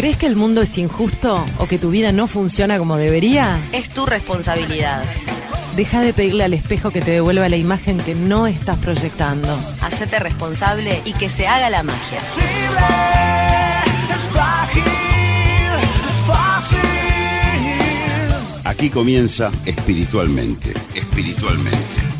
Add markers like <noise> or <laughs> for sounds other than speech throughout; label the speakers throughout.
Speaker 1: ¿Crees que el mundo es injusto o que tu vida no funciona como debería?
Speaker 2: Es tu responsabilidad.
Speaker 1: Deja de pedirle al espejo que te devuelva la imagen que no estás proyectando.
Speaker 2: Hacete responsable y que se haga la magia.
Speaker 3: Aquí comienza espiritualmente, espiritualmente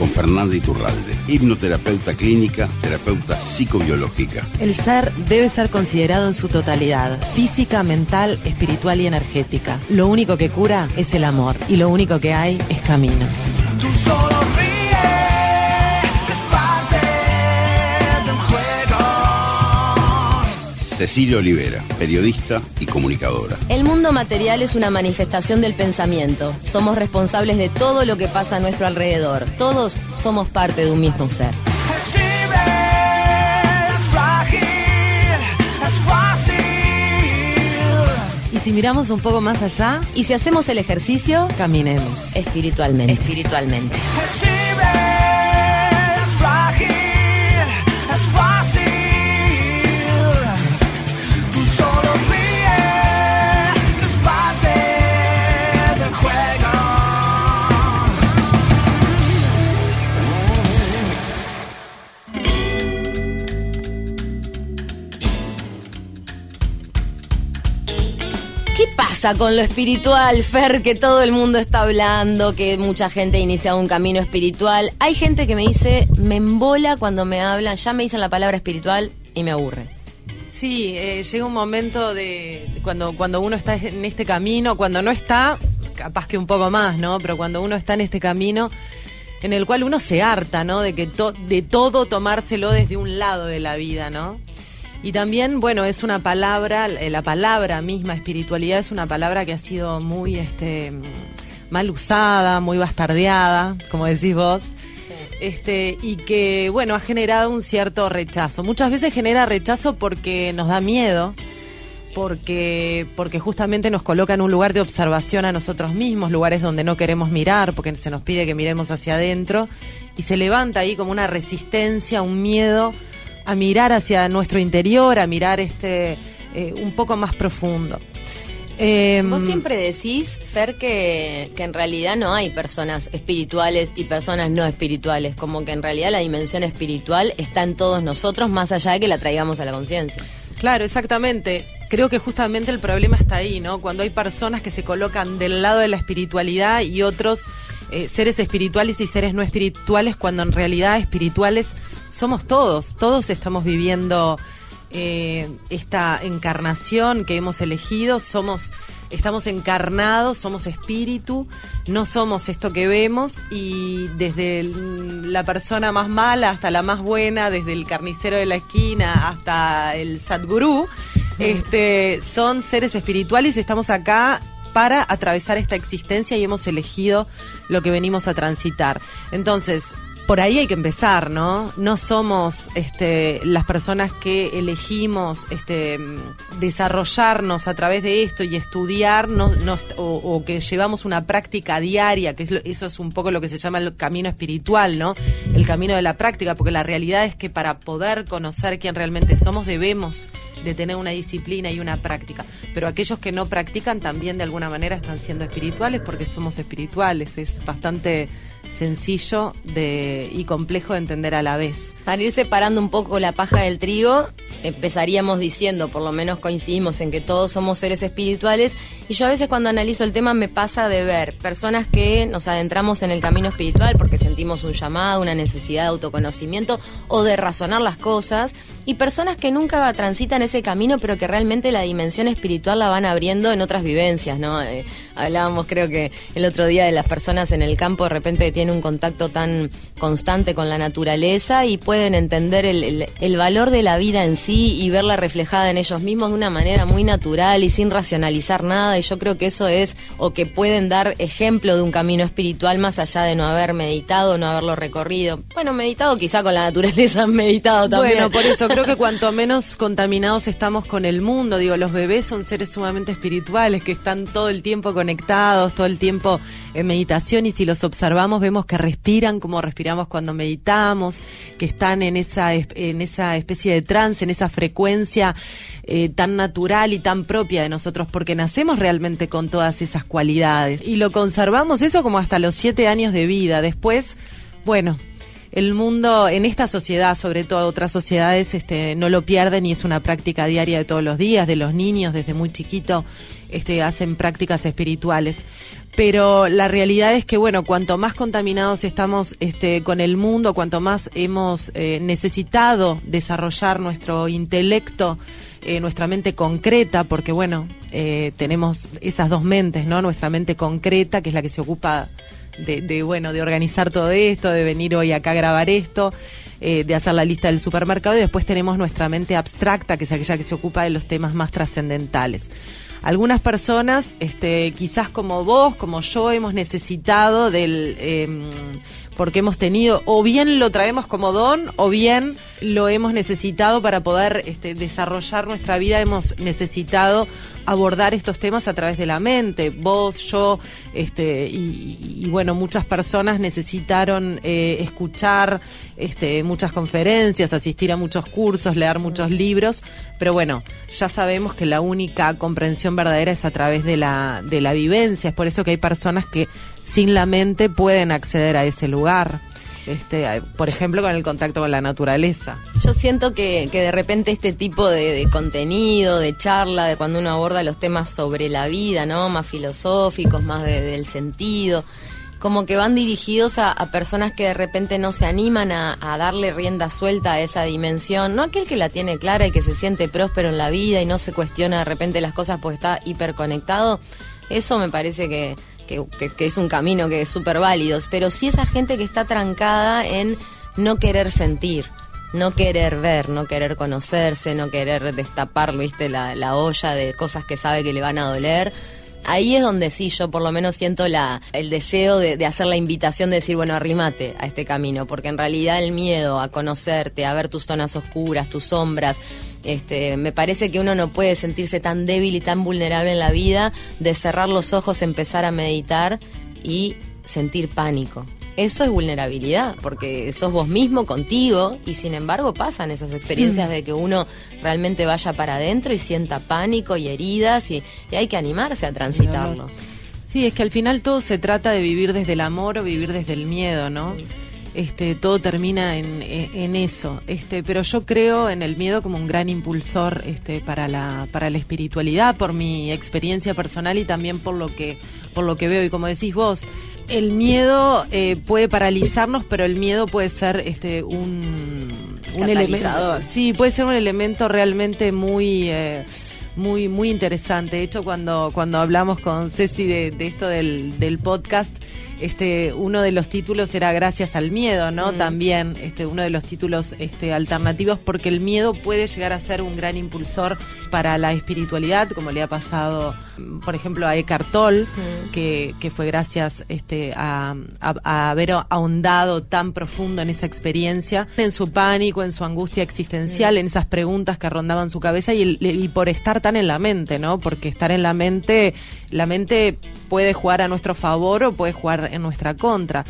Speaker 3: con Fernanda Iturralde, hipnoterapeuta clínica, terapeuta psicobiológica.
Speaker 1: El ser debe ser considerado en su totalidad, física, mental, espiritual y energética. Lo único que cura es el amor y lo único que hay es camino.
Speaker 3: Cecilia Olivera, periodista y comunicadora.
Speaker 2: El mundo material es una manifestación del pensamiento. Somos responsables de todo lo que pasa a nuestro alrededor. Todos somos parte de un mismo ser.
Speaker 1: Y si miramos un poco más allá,
Speaker 2: y si hacemos el ejercicio,
Speaker 1: caminemos
Speaker 2: espiritualmente. Espiritualmente. Con lo espiritual, Fer, que todo el mundo está hablando, que mucha gente ha iniciado un camino espiritual? Hay gente que me dice, me embola cuando me hablan, ya me dicen la palabra espiritual y me aburre.
Speaker 1: Sí, eh, llega un momento de cuando, cuando uno está en este camino, cuando no está, capaz que un poco más, ¿no? Pero cuando uno está en este camino en el cual uno se harta, ¿no? De que de todo tomárselo desde un lado de la vida, ¿no? Y también, bueno, es una palabra, eh, la palabra misma espiritualidad es una palabra que ha sido muy este mal usada, muy bastardeada, como decís vos. Este, y que, bueno, ha generado un cierto rechazo. Muchas veces genera rechazo porque nos da miedo, porque, porque justamente nos coloca en un lugar de observación a nosotros mismos, lugares donde no queremos mirar, porque se nos pide que miremos hacia adentro, y se levanta ahí como una resistencia, un miedo a mirar hacia nuestro interior, a mirar este eh, un poco más profundo.
Speaker 2: Em, Vos siempre decís, Fer, que, que, en realidad no hay personas espirituales y personas no espirituales, como que en realidad la dimensión espiritual está en todos nosotros, más allá de que la traigamos a la conciencia.
Speaker 1: Claro, exactamente. Creo que justamente el problema está ahí, ¿no? Cuando hay personas que se colocan del lado de la espiritualidad y otros eh, seres espirituales y seres no espirituales, cuando en realidad espirituales somos todos, todos estamos viviendo eh, esta encarnación que hemos elegido, somos, estamos encarnados, somos espíritu, no somos esto que vemos. Y desde la persona más mala hasta la más buena, desde el carnicero de la esquina hasta el Sadgurú, este, son seres espirituales y estamos acá para atravesar esta existencia y hemos elegido lo que venimos a transitar. Entonces, por ahí hay que empezar, ¿no? No somos este, las personas que elegimos este, desarrollarnos a través de esto y estudiar o, que llevamos una práctica diaria, que eso es un poco lo que se llama el camino espiritual, ¿no? El camino de la práctica, porque la realidad es que para poder conocer quién realmente somos debemos de tener una disciplina y una práctica. Pero aquellos que no practican también de alguna manera están siendo espirituales porque somos espirituales. Es bastante sencillo y complejo de entender a la vez.
Speaker 2: Para ir separando un poco la paja del trigo, empezaríamos diciendo, por lo menos coincidimos en que todos somos seres espirituales, y yo a veces cuando analizo el tema me pasa de ver personas que nos adentramos en el camino espiritual porque sentimos un llamado, una necesidad de autoconocimiento o de razonar las cosas, y personas que nunca transitan ese camino, pero que realmente la dimensión espiritual la van abriendo en otras vivencias, ¿no? Eh, hablábamos creo que el otro día de las personas en el campo de repente tienen un contacto tan constante con la naturaleza y pueden entender el, el, valor de la vida en sí y verla reflejada en ellos mismos de una manera muy natural y sin racionalizar nada. Y yo creo que eso es, o que pueden dar ejemplo de un camino espiritual más allá de no haber meditado, no haberlo recorrido. Bueno, meditado quizá con la naturaleza han meditado también.
Speaker 1: Bueno, por eso creo que <laughs> cuanto menos contaminados estamos con el mundo, digo, los bebés son seres sumamente espirituales que están todo el tiempo conectados, todo el tiempo en meditación y si los observamos vemos que respiran como respiramos cuando meditamos, que están en esa, en esa especie de trance, en esa frecuencia eh, tan natural y tan propia de nosotros, porque nacemos realmente con todas esas cualidades y lo conservamos eso como hasta los siete años de vida. Después, bueno, el mundo en esta sociedad, sobre todo otras sociedades, este, no lo pierden y es una práctica diaria de todos los días, de los niños desde muy chiquito, este, hacen prácticas espirituales. Pero la realidad es que, bueno, cuanto más contaminados estamos este, con el mundo, cuanto más hemos eh, necesitado desarrollar nuestro intelecto, eh, nuestra mente concreta, porque, bueno, eh, tenemos esas dos mentes, ¿no? Nuestra mente concreta, que es la que se ocupa de, bueno, de organizar todo esto, de venir hoy acá a grabar esto, eh, de hacer la lista del supermercado y después tenemos nuestra mente abstracta, que es aquella que se ocupa de los temas más trascendentales. Algunas personas, este, quizás como vos, como yo, hemos necesitado del, em, porque hemos tenido, o bien lo traemos como don, o bien lo hemos necesitado para poder este, desarrollar nuestra vida, hemos necesitado abordar estos temas a través de la mente. Vos, yo, este, y, bueno, muchas personas necesitaron eh, escuchar este, muchas conferencias, asistir a muchos cursos, leer muchos libros, pero bueno, ya sabemos que la única comprensión verdadera es a través de la, de la vivencia. Es por eso que hay personas que sin la mente pueden acceder a ese lugar este, por ejemplo, con el contacto con la naturaleza.
Speaker 2: Yo siento que, que de repente este tipo de, contenido, de charla, de cuando uno aborda los temas sobre la vida, ¿no? Más filosóficos, más del sentido, como que van dirigidos a, personas que de repente no se animan a, a, darle rienda suelta a esa dimensión, no aquel que la tiene clara y que se siente próspero en la vida y no se cuestiona de repente las cosas porque está hiperconectado, eso me parece que, que, es un camino que es súper válido, pero sí esa gente que está trancada en no querer sentir, no querer ver, no querer conocerse, no querer destapar, viste, la, la olla de cosas que sabe que le van a doler ahí es donde sí, yo por lo menos siento la, el deseo de, hacer la invitación de decir, bueno, arrimate a este camino, porque en realidad el miedo a conocerte, a ver tus zonas oscuras, tus sombras, este, me parece que uno no puede sentirse tan débil y tan vulnerable en la vida de cerrar los ojos, empezar a meditar y sentir pánico eso es vulnerabilidad, porque sos vos mismo contigo y sin embargo pasan esas experiencias mm. de que uno realmente vaya para adentro y sienta pánico y heridas y, hay que animarse a transitarlo.
Speaker 1: Sí, es que al final todo se trata de vivir desde el amor o vivir desde el miedo, ¿no? Este, todo termina en, en, eso. Este, pero yo creo en el miedo como un gran impulsor este, para, la, para la espiritualidad, por mi experiencia personal y también por lo que, por lo que veo. Y como decís vos, el miedo eh, puede paralizarnos, pero el miedo puede ser este un, un elemento. Sí, puede ser un elemento realmente muy eh, muy muy interesante. De hecho, cuando cuando hablamos con Ceci de, de esto del, del podcast, este uno de los títulos era gracias al miedo no también este uno de los títulos este alternativos porque el miedo puede llegar a ser un gran impulsor para la espiritualidad como le ha pasado por ejemplo a Eckhart Tolle que, que fue gracias este a, haber ahondado tan profundo en esa experiencia en su pánico en su angustia existencial en esas preguntas que rondaban su cabeza y, y por estar tan en la mente no porque estar en la mente la mente puede jugar a nuestro favor o puede jugar en nuestra contra.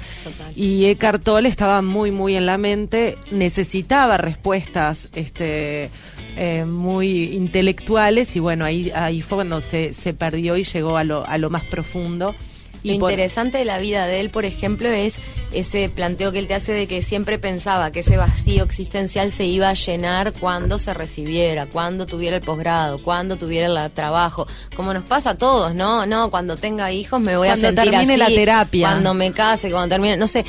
Speaker 1: Y Eckhart Tolle estaba muy, muy en la mente, necesitaba respuestas este, eh, muy intelectuales y bueno, ahí, ahí fue cuando se, se perdió y llegó a lo, a lo más profundo.
Speaker 2: Lo interesante de la vida de él, por ejemplo, es ese planteo que él te hace de que siempre pensaba que ese vacío existencial se iba a llenar cuando se recibiera, cuando tuviera el posgrado, cuando tuviera el trabajo, como nos pasa a todos, ¿no? No, cuando tenga hijos me voy a sentir
Speaker 1: termine la terapia.
Speaker 2: Cuando me case, cuando termine, no sé.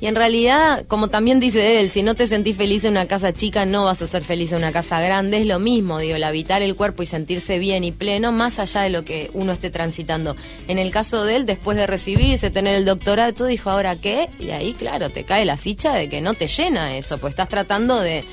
Speaker 2: Y en realidad, como también dice él, si no te sentís feliz en una casa chica, no vas a ser feliz en una casa grande. Es lo mismo, digo, el habitar el cuerpo y sentirse bien y pleno, más allá de lo que uno esté transitando. En el caso de él, después de recibirse, tener el doctorado, dijo, ¿ahora qué? Y ahí, claro, te cae la ficha de que no te llena eso, pues estás tratando de,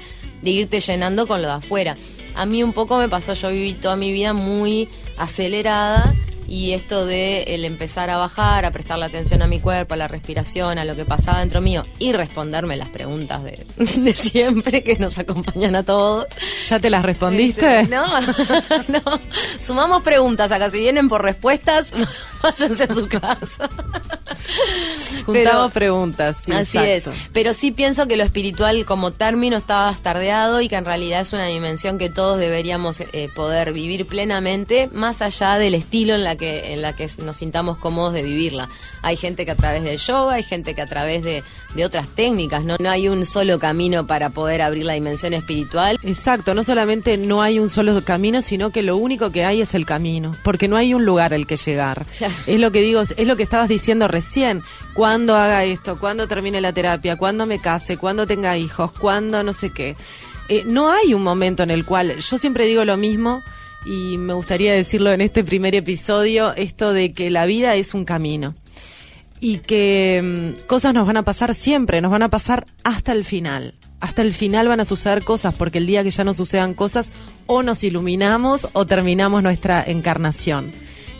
Speaker 2: irte llenando con lo de afuera. A mí un poco me pasó, yo viví toda mi vida muy acelerada y esto de el empezar a bajar, a prestarle atención a mi cuerpo, a la respiración, a lo que pasaba dentro mío y responderme las preguntas de, <laughs> de siempre que nos acompañan a todos.
Speaker 1: ¿Ya te las respondiste?
Speaker 2: No, <laughs> no. Sumamos preguntas acá. Si vienen por respuestas, <laughs> váyanse a su casa.
Speaker 1: Juntamos preguntas. sí,
Speaker 2: Así
Speaker 1: exacto.
Speaker 2: es. Pero sí pienso que lo espiritual como término está bastardeado y que en realidad es una dimensión que todos deberíamos eh, poder vivir plenamente, más allá del estilo en la que en la que nos sintamos cómodos de vivirla. Hay gente que a través del yoga, hay gente que a través de, de otras técnicas, ¿no? no hay un solo camino para poder abrir la dimensión espiritual.
Speaker 1: Exacto, no solamente no hay un solo camino, sino que lo único que hay es el camino, porque no hay un lugar al que llegar. <laughs>
Speaker 2: Claro.
Speaker 1: Es lo que digo, es lo que estabas diciendo recién. Cuando haga esto, cuando termine la terapia, cuando me case, cuando tenga hijos, cuando no sé qué. Eh, no hay un momento en el cual, yo siempre digo lo mismo y me gustaría decirlo en este primer episodio, esto de que la vida es un camino y que mm, cosas nos van a pasar siempre, nos van a pasar hasta el final. Hasta el final van a suceder cosas, porque el día que ya no sucedan cosas, o nos iluminamos o terminamos nuestra encarnación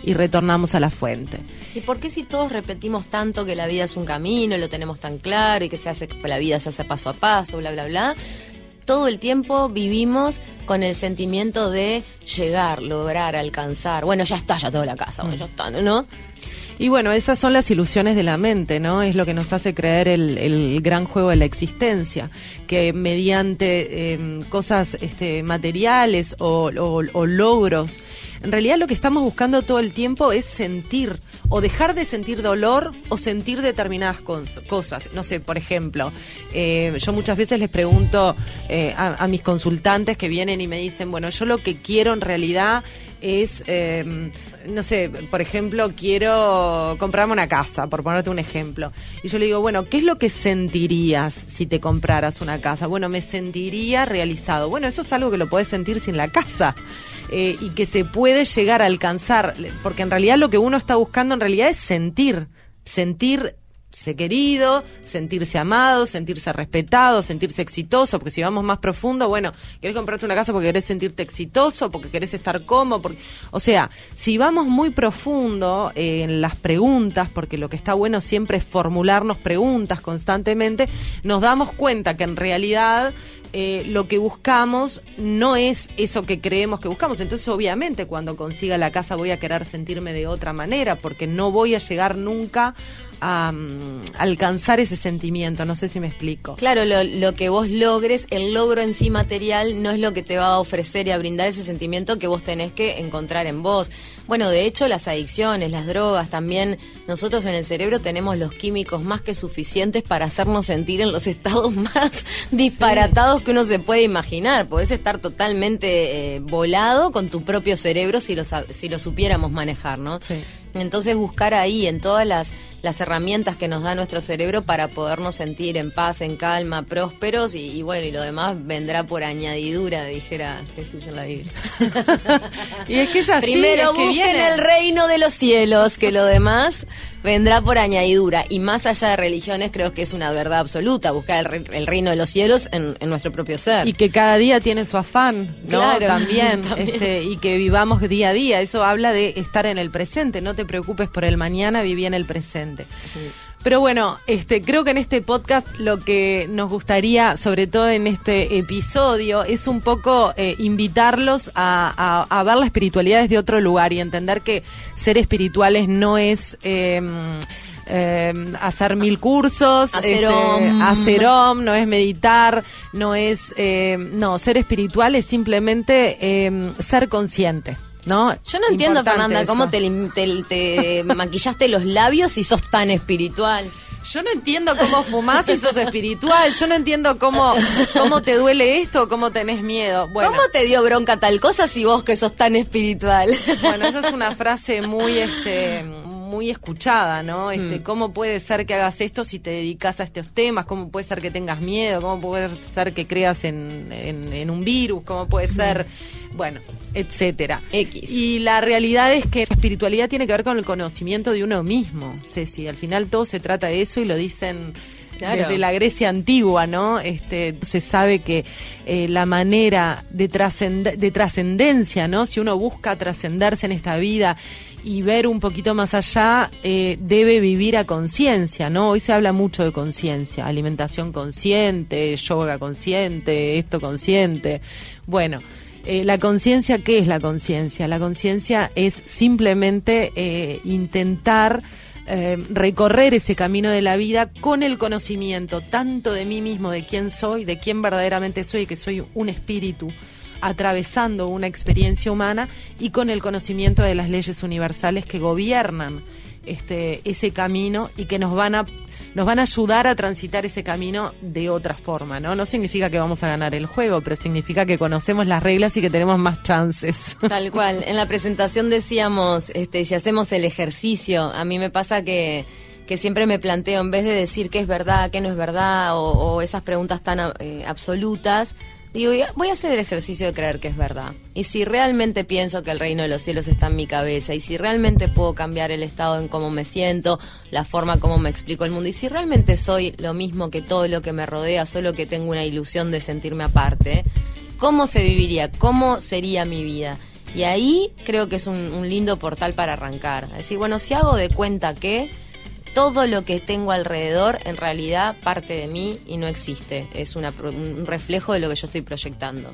Speaker 1: y retornamos a la fuente.
Speaker 2: ¿Y por qué si todos repetimos tanto que la vida es un camino, lo tenemos tan claro y que se hace la vida se hace paso a paso, bla bla bla? Todo el tiempo vivimos con el sentimiento de llegar, lograr, alcanzar. Bueno, ya está, ya tengo la casa, bueno, ya está, ¿no?
Speaker 1: Y bueno, esas son las ilusiones de la mente, ¿no? Es lo que nos hace creer el, gran juego de la existencia, que mediante eh, cosas este, materiales o logros, en realidad lo que estamos buscando todo el tiempo es sentir, o dejar de sentir dolor o sentir determinadas cosas. No sé, por ejemplo, eh, yo muchas veces les pregunto eh, a mis consultantes que vienen y me dicen, bueno, yo lo que quiero en realidad es, eh, no sé, por ejemplo, quiero comprarme una casa, por ponerte un ejemplo. Y yo le digo, bueno, ¿qué es lo que sentirías si te compraras una casa? Bueno, me sentiría realizado. Bueno, eso es algo que lo puedes sentir sin la casa. eh, y que se puede llegar a alcanzar, porque en realidad lo que uno está buscando en realidad es sentir, sentir ser querido, sentirse amado, sentirse respetado, sentirse exitoso, porque si vamos más profundo, bueno, querés comprarte una casa porque querés sentirte exitoso, porque querés estar cómodo, porque, o sea, si vamos muy profundo eh, en las preguntas, porque lo que está bueno siempre es formularnos preguntas constantemente, nos damos cuenta que en realidad eh, lo que buscamos no es eso que creemos que buscamos. Entonces, obviamente, cuando consiga la casa voy a querer sentirme de otra manera, porque no voy a llegar nunca a mm, alcanzar ese sentimiento. No sé si me explico.
Speaker 2: Claro, lo, lo que vos logres, el logro en sí material no es lo que te va a ofrecer y a brindar ese sentimiento que vos tenés que encontrar en vos. Bueno, de hecho, las adicciones, las drogas, también nosotros en el cerebro tenemos los químicos más que suficientes para hacernos sentir en los <laughs> estados más disparatados que uno se puede imaginar. Podés estar totalmente eh, volado con tu propio cerebro si lo, si lo supiéramos manejar, ¿no?
Speaker 1: Sí.
Speaker 2: Entonces buscar ahí en todas las, las herramientas que nos da nuestro cerebro para podernos sentir en paz, en calma, prósperos y, y bueno, y lo demás vendrá por añadidura, dijera Jesús en la Biblia. <laughs>
Speaker 1: Y es que es así.
Speaker 2: Primero
Speaker 1: es que
Speaker 2: busquen
Speaker 1: viene.
Speaker 2: el reino de los cielos, que lo demás vendrá por añadidura. Y más allá de religiones, creo que es una verdad absoluta, buscar el, re- el reino de los cielos en, en nuestro propio ser.
Speaker 1: Y que cada día tiene su afán, ¿no?
Speaker 2: Claro,
Speaker 1: también, <laughs>
Speaker 2: también.
Speaker 1: Este, y que vivamos día a día. Eso habla de estar en el presente. No te preocupes por el mañana, viví en el presente. Pero bueno, este, creo que en este podcast lo que nos gustaría, sobre todo en este episodio, es un poco eh, invitarlos a, a- a ver la espiritualidad desde otro lugar y entender que ser espirituales no es eh, eh, hacer mil cursos,
Speaker 2: Hacer
Speaker 1: este,
Speaker 2: om.
Speaker 1: no es meditar, no es, eh, no, ser espiritual es simplemente eh, ser consciente. ¿No?
Speaker 2: Yo no entiendo,
Speaker 1: Importante
Speaker 2: Fernanda,
Speaker 1: eso.
Speaker 2: cómo te, lim- te- te <laughs> maquillaste los labios y sos tan espiritual.
Speaker 1: Yo no entiendo cómo fumás y sos espiritual. Yo no entiendo cómo, cómo te duele esto, cómo tenés miedo. Bueno,
Speaker 2: ¿Cómo te dio bronca tal cosa si vos que sos tan espiritual?
Speaker 1: bueno, esa es una frase muy, este, muy escuchada, ¿no? Este,
Speaker 2: Mm.
Speaker 1: ¿Cómo puede ser que hagas esto si te dedicas a estos temas? ¿Cómo puede ser que tengas miedo? ¿Cómo puede ser que creas en, en- en un virus? ¿Cómo puede ser, bueno, etcétera?
Speaker 2: X.
Speaker 1: Y la realidad es que la espiritualidad tiene que ver con el conocimiento de uno mismo, Ceci. Al final todo se trata de eso y lo dicen desde la Grecia antigua, ¿no? Este, se sabe que eh, la manera de, de trascendencia, ¿no? Si uno busca trascenderse en esta vida y ver un poquito más allá, eh, debe vivir a conciencia, ¿no? Hoy se habla mucho de conciencia, alimentación consciente, yoga consciente, esto consciente. Bueno, eh, la conciencia, ¿qué es la conciencia? La conciencia es simplemente eh, recorrer ese camino de la vida con el conocimiento tanto de mí mismo, de quién soy, de quién verdaderamente soy, que soy un espíritu atravesando una experiencia humana y con el conocimiento de las leyes universales que gobiernan este, ese camino y que nos van a nos van a ayudar a transitar ese camino de otra forma, ¿no? No significa que vamos a ganar el juego, pero significa que conocemos las reglas y que tenemos más chances. <laughs>
Speaker 2: Tal cual. En la presentación decíamos, este, si hacemos el ejercicio, a mí me pasa que que siempre me planteo, en vez de decir qué es verdad, qué no es verdad, o, esas preguntas tan eh, absolutas, Digo, voy a hacer el ejercicio de creer que es verdad. Y si realmente pienso que el reino de los cielos está en mi cabeza, y si realmente puedo cambiar el estado en cómo me siento, la forma como me explico el mundo, y si realmente soy lo mismo que todo lo que me rodea, solo que tengo una ilusión de sentirme aparte, ¿cómo se viviría? ¿Cómo sería mi vida? Y ahí creo que es un, un lindo portal para arrancar. Es decir, bueno, si hago de cuenta que todo lo que tengo alrededor en realidad parte de mí y no existe. Es un reflejo de lo que yo estoy proyectando.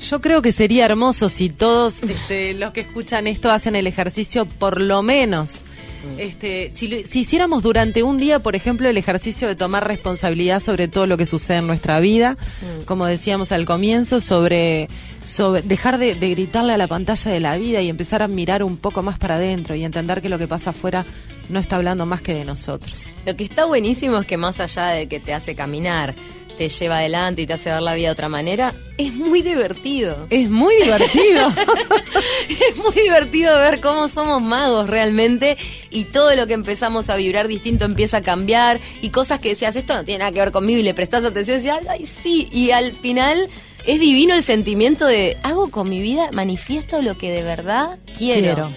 Speaker 1: Yo creo que sería hermoso si todos este, <laughs> los que escuchan esto hacen el ejercicio por lo menos. Mm. Este, si, si, hiciéramos durante un día, por ejemplo, el ejercicio de tomar responsabilidad sobre todo lo que sucede en nuestra vida, mm. como decíamos al comienzo, sobre, sobre dejar de, de, gritarle a la pantalla de la vida y empezar a mirar un poco más para adentro y entender que lo que pasa afuera no está hablando más que de nosotros.
Speaker 2: Lo que está buenísimo es que más allá de que te hace caminar, te lleva adelante y te hace ver la vida de otra manera, es muy divertido.
Speaker 1: Es muy divertido. <laughs>
Speaker 2: es muy divertido ver cómo somos magos realmente y todo lo que empezamos a vibrar distinto empieza a cambiar y cosas que decías, esto no tiene nada que ver conmigo y le prestas atención y decías, ay, sí, y al final es divino el sentimiento de hago con mi vida, manifiesto lo que de verdad quiero. quiero.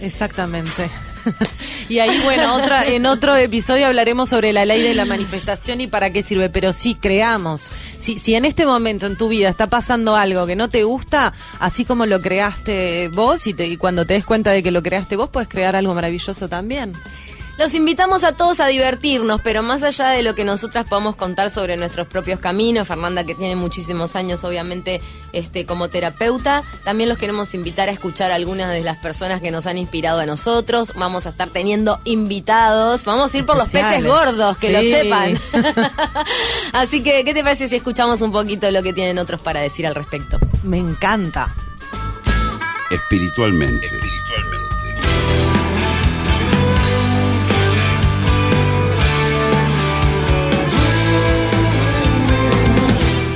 Speaker 1: Exactamente. <laughs> y ahí, bueno, otra, en otro episodio hablaremos sobre la ley de la manifestación y para qué sirve. Pero sí, creamos. Si, si en este momento en tu vida está pasando algo que no te gusta, así como lo creaste vos y, te, y cuando te des cuenta de que lo creaste vos, puedes crear algo maravilloso también.
Speaker 2: Los invitamos a todos a divertirnos, pero más allá de lo que nosotras podamos contar sobre nuestros propios caminos, Fernanda que tiene muchísimos años obviamente este como terapeuta, también los queremos invitar a escuchar a algunas de las personas que nos han inspirado a nosotros. Vamos a estar teniendo invitados, vamos a ir por los peces gordos, que lo sepan. <laughs> Así que, ¿qué te parece si escuchamos un poquito lo que tienen otros para decir al respecto?
Speaker 1: Me encanta.
Speaker 3: Espiritualmente. Espiritualmente.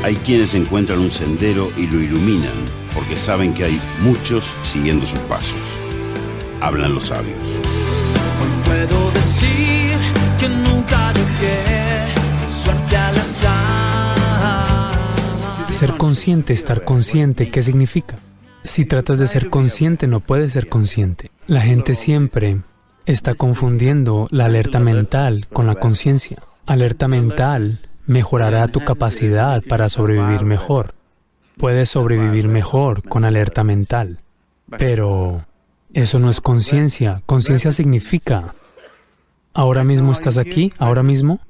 Speaker 3: Hay quienes encuentran un sendero y lo iluminan porque saben que hay muchos siguiendo sus pasos. Hablan los sabios.
Speaker 4: Hoy puedo decir que nunca dejé suerte al azar.
Speaker 5: Ser consciente, estar consciente, ¿qué significa? Si tratas de ser consciente, no puedes ser consciente. La gente siempre está confundiendo la alerta mental con la conciencia. Alerta mental mejorará tu capacidad para sobrevivir mejor. Puedes sobrevivir mejor con alerta mental. Pero eso no es conciencia. Conciencia significa, ahora mismo estás aquí, ahora mismo,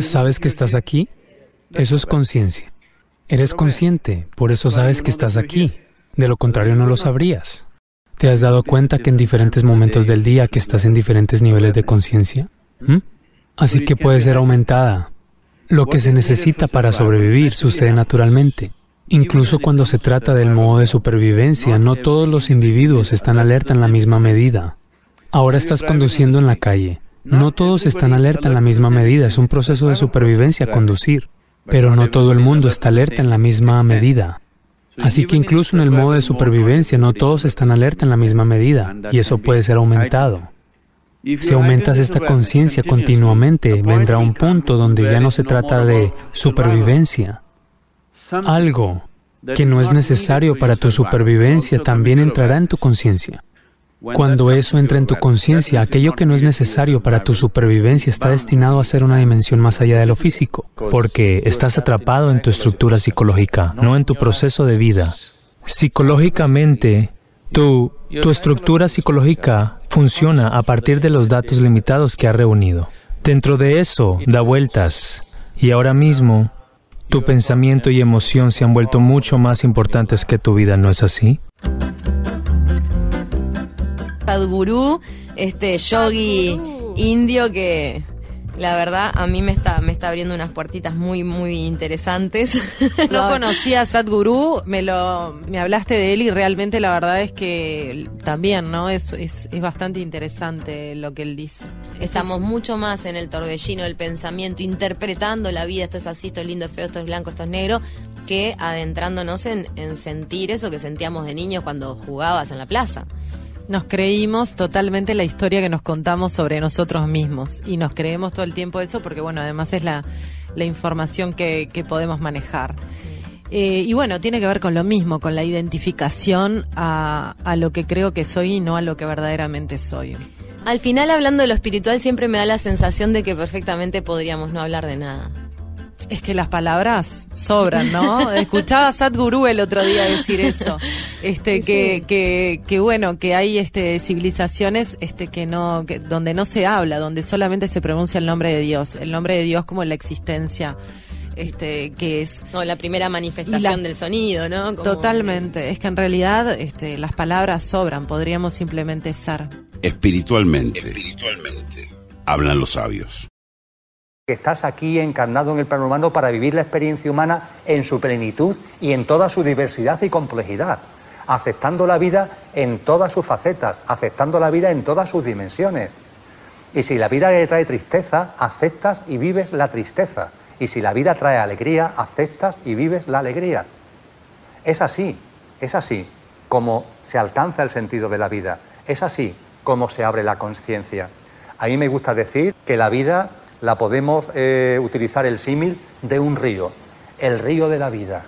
Speaker 5: sabes que estás aquí. Eso es conciencia. Eres consciente, por eso sabes que estás aquí. De lo contrario no lo sabrías. ¿Te has dado cuenta que en diferentes momentos del día que estás en diferentes niveles de conciencia? ¿Mm? Así que puede ser aumentada, lo que se necesita para sobrevivir sucede naturalmente. Incluso cuando se trata del modo de supervivencia, no todos los individuos están alerta en la misma medida. Ahora estás conduciendo en la calle. No todos están alerta en la misma medida. Es un proceso de supervivencia conducir. Pero no todo el mundo está alerta en la misma medida. Así que incluso en el modo de supervivencia no todos están alerta en la misma medida. Y eso puede ser aumentado. Si aumentas esta conciencia continuamente, vendrá un punto donde ya no se trata de supervivencia. Algo que no es necesario para tu supervivencia también entrará en tu conciencia. Cuando eso entra en tu conciencia, aquello que no es necesario para tu supervivencia está destinado a ser una dimensión más allá de lo físico, porque estás atrapado en tu estructura psicológica, no en tu proceso de vida. Psicológicamente, tu, tu estructura psicológica funciona a partir de los datos limitados que ha reunido. Dentro de eso, da vueltas. Y ahora mismo, tu pensamiento y emoción se han vuelto mucho más importantes que tu vida, ¿no es así?
Speaker 2: Sadhguru, este yogi indio que la verdad a mí me está me está abriendo unas puertitas muy muy interesantes. <laughs>
Speaker 1: No conocía a Sadhguru, me lo me hablaste de él y realmente la verdad es que también, ¿no? Es, es, es bastante interesante lo que él dice.
Speaker 2: Estamos mucho más en el torbellino del pensamiento, interpretando la vida, esto es así, esto es lindo, feo, esto es blanco, esto es negro, que adentrándonos en, en sentir eso que sentíamos de niños cuando jugabas en la plaza
Speaker 1: nos creímos totalmente la historia que nos contamos sobre nosotros mismos y nos creemos todo el tiempo eso porque bueno, además es la, la información que, que podemos manejar. Eh, y bueno, tiene que ver con lo mismo, con la identificación a, a lo que creo que soy y no a lo que verdaderamente soy.
Speaker 2: Al final, hablando de lo espiritual, siempre me da la sensación de que perfectamente podríamos no hablar de nada.
Speaker 1: Es que las palabras sobran, ¿no? <laughs> Escuchaba a Sadhguru el otro día decir eso. Este, que, que, que bueno, que hay este civilizaciones este que no, que, donde no se habla, donde solamente se pronuncia el nombre de Dios, el nombre de Dios como la existencia. Este, que es
Speaker 2: no, la primera manifestación del sonido, ¿no?
Speaker 1: Como totalmente, es que en realidad este, las palabras sobran, podríamos simplemente ser.
Speaker 3: Espiritualmente, espiritualmente, hablan los sabios
Speaker 6: que estás aquí encarnado en el plano humano para vivir la experiencia humana en su plenitud y en toda su diversidad y complejidad, aceptando la vida en todas sus facetas, aceptando la vida en todas sus dimensiones. Y si la vida le trae tristeza, aceptas y vives la tristeza. Y si la vida trae alegría, aceptas y vives la alegría. Es así, es así como se alcanza el sentido de la vida. Es así como se abre la conciencia. A mí me gusta decir que la vida la podemos eh, utilizar el símil de un río, el río de la vida.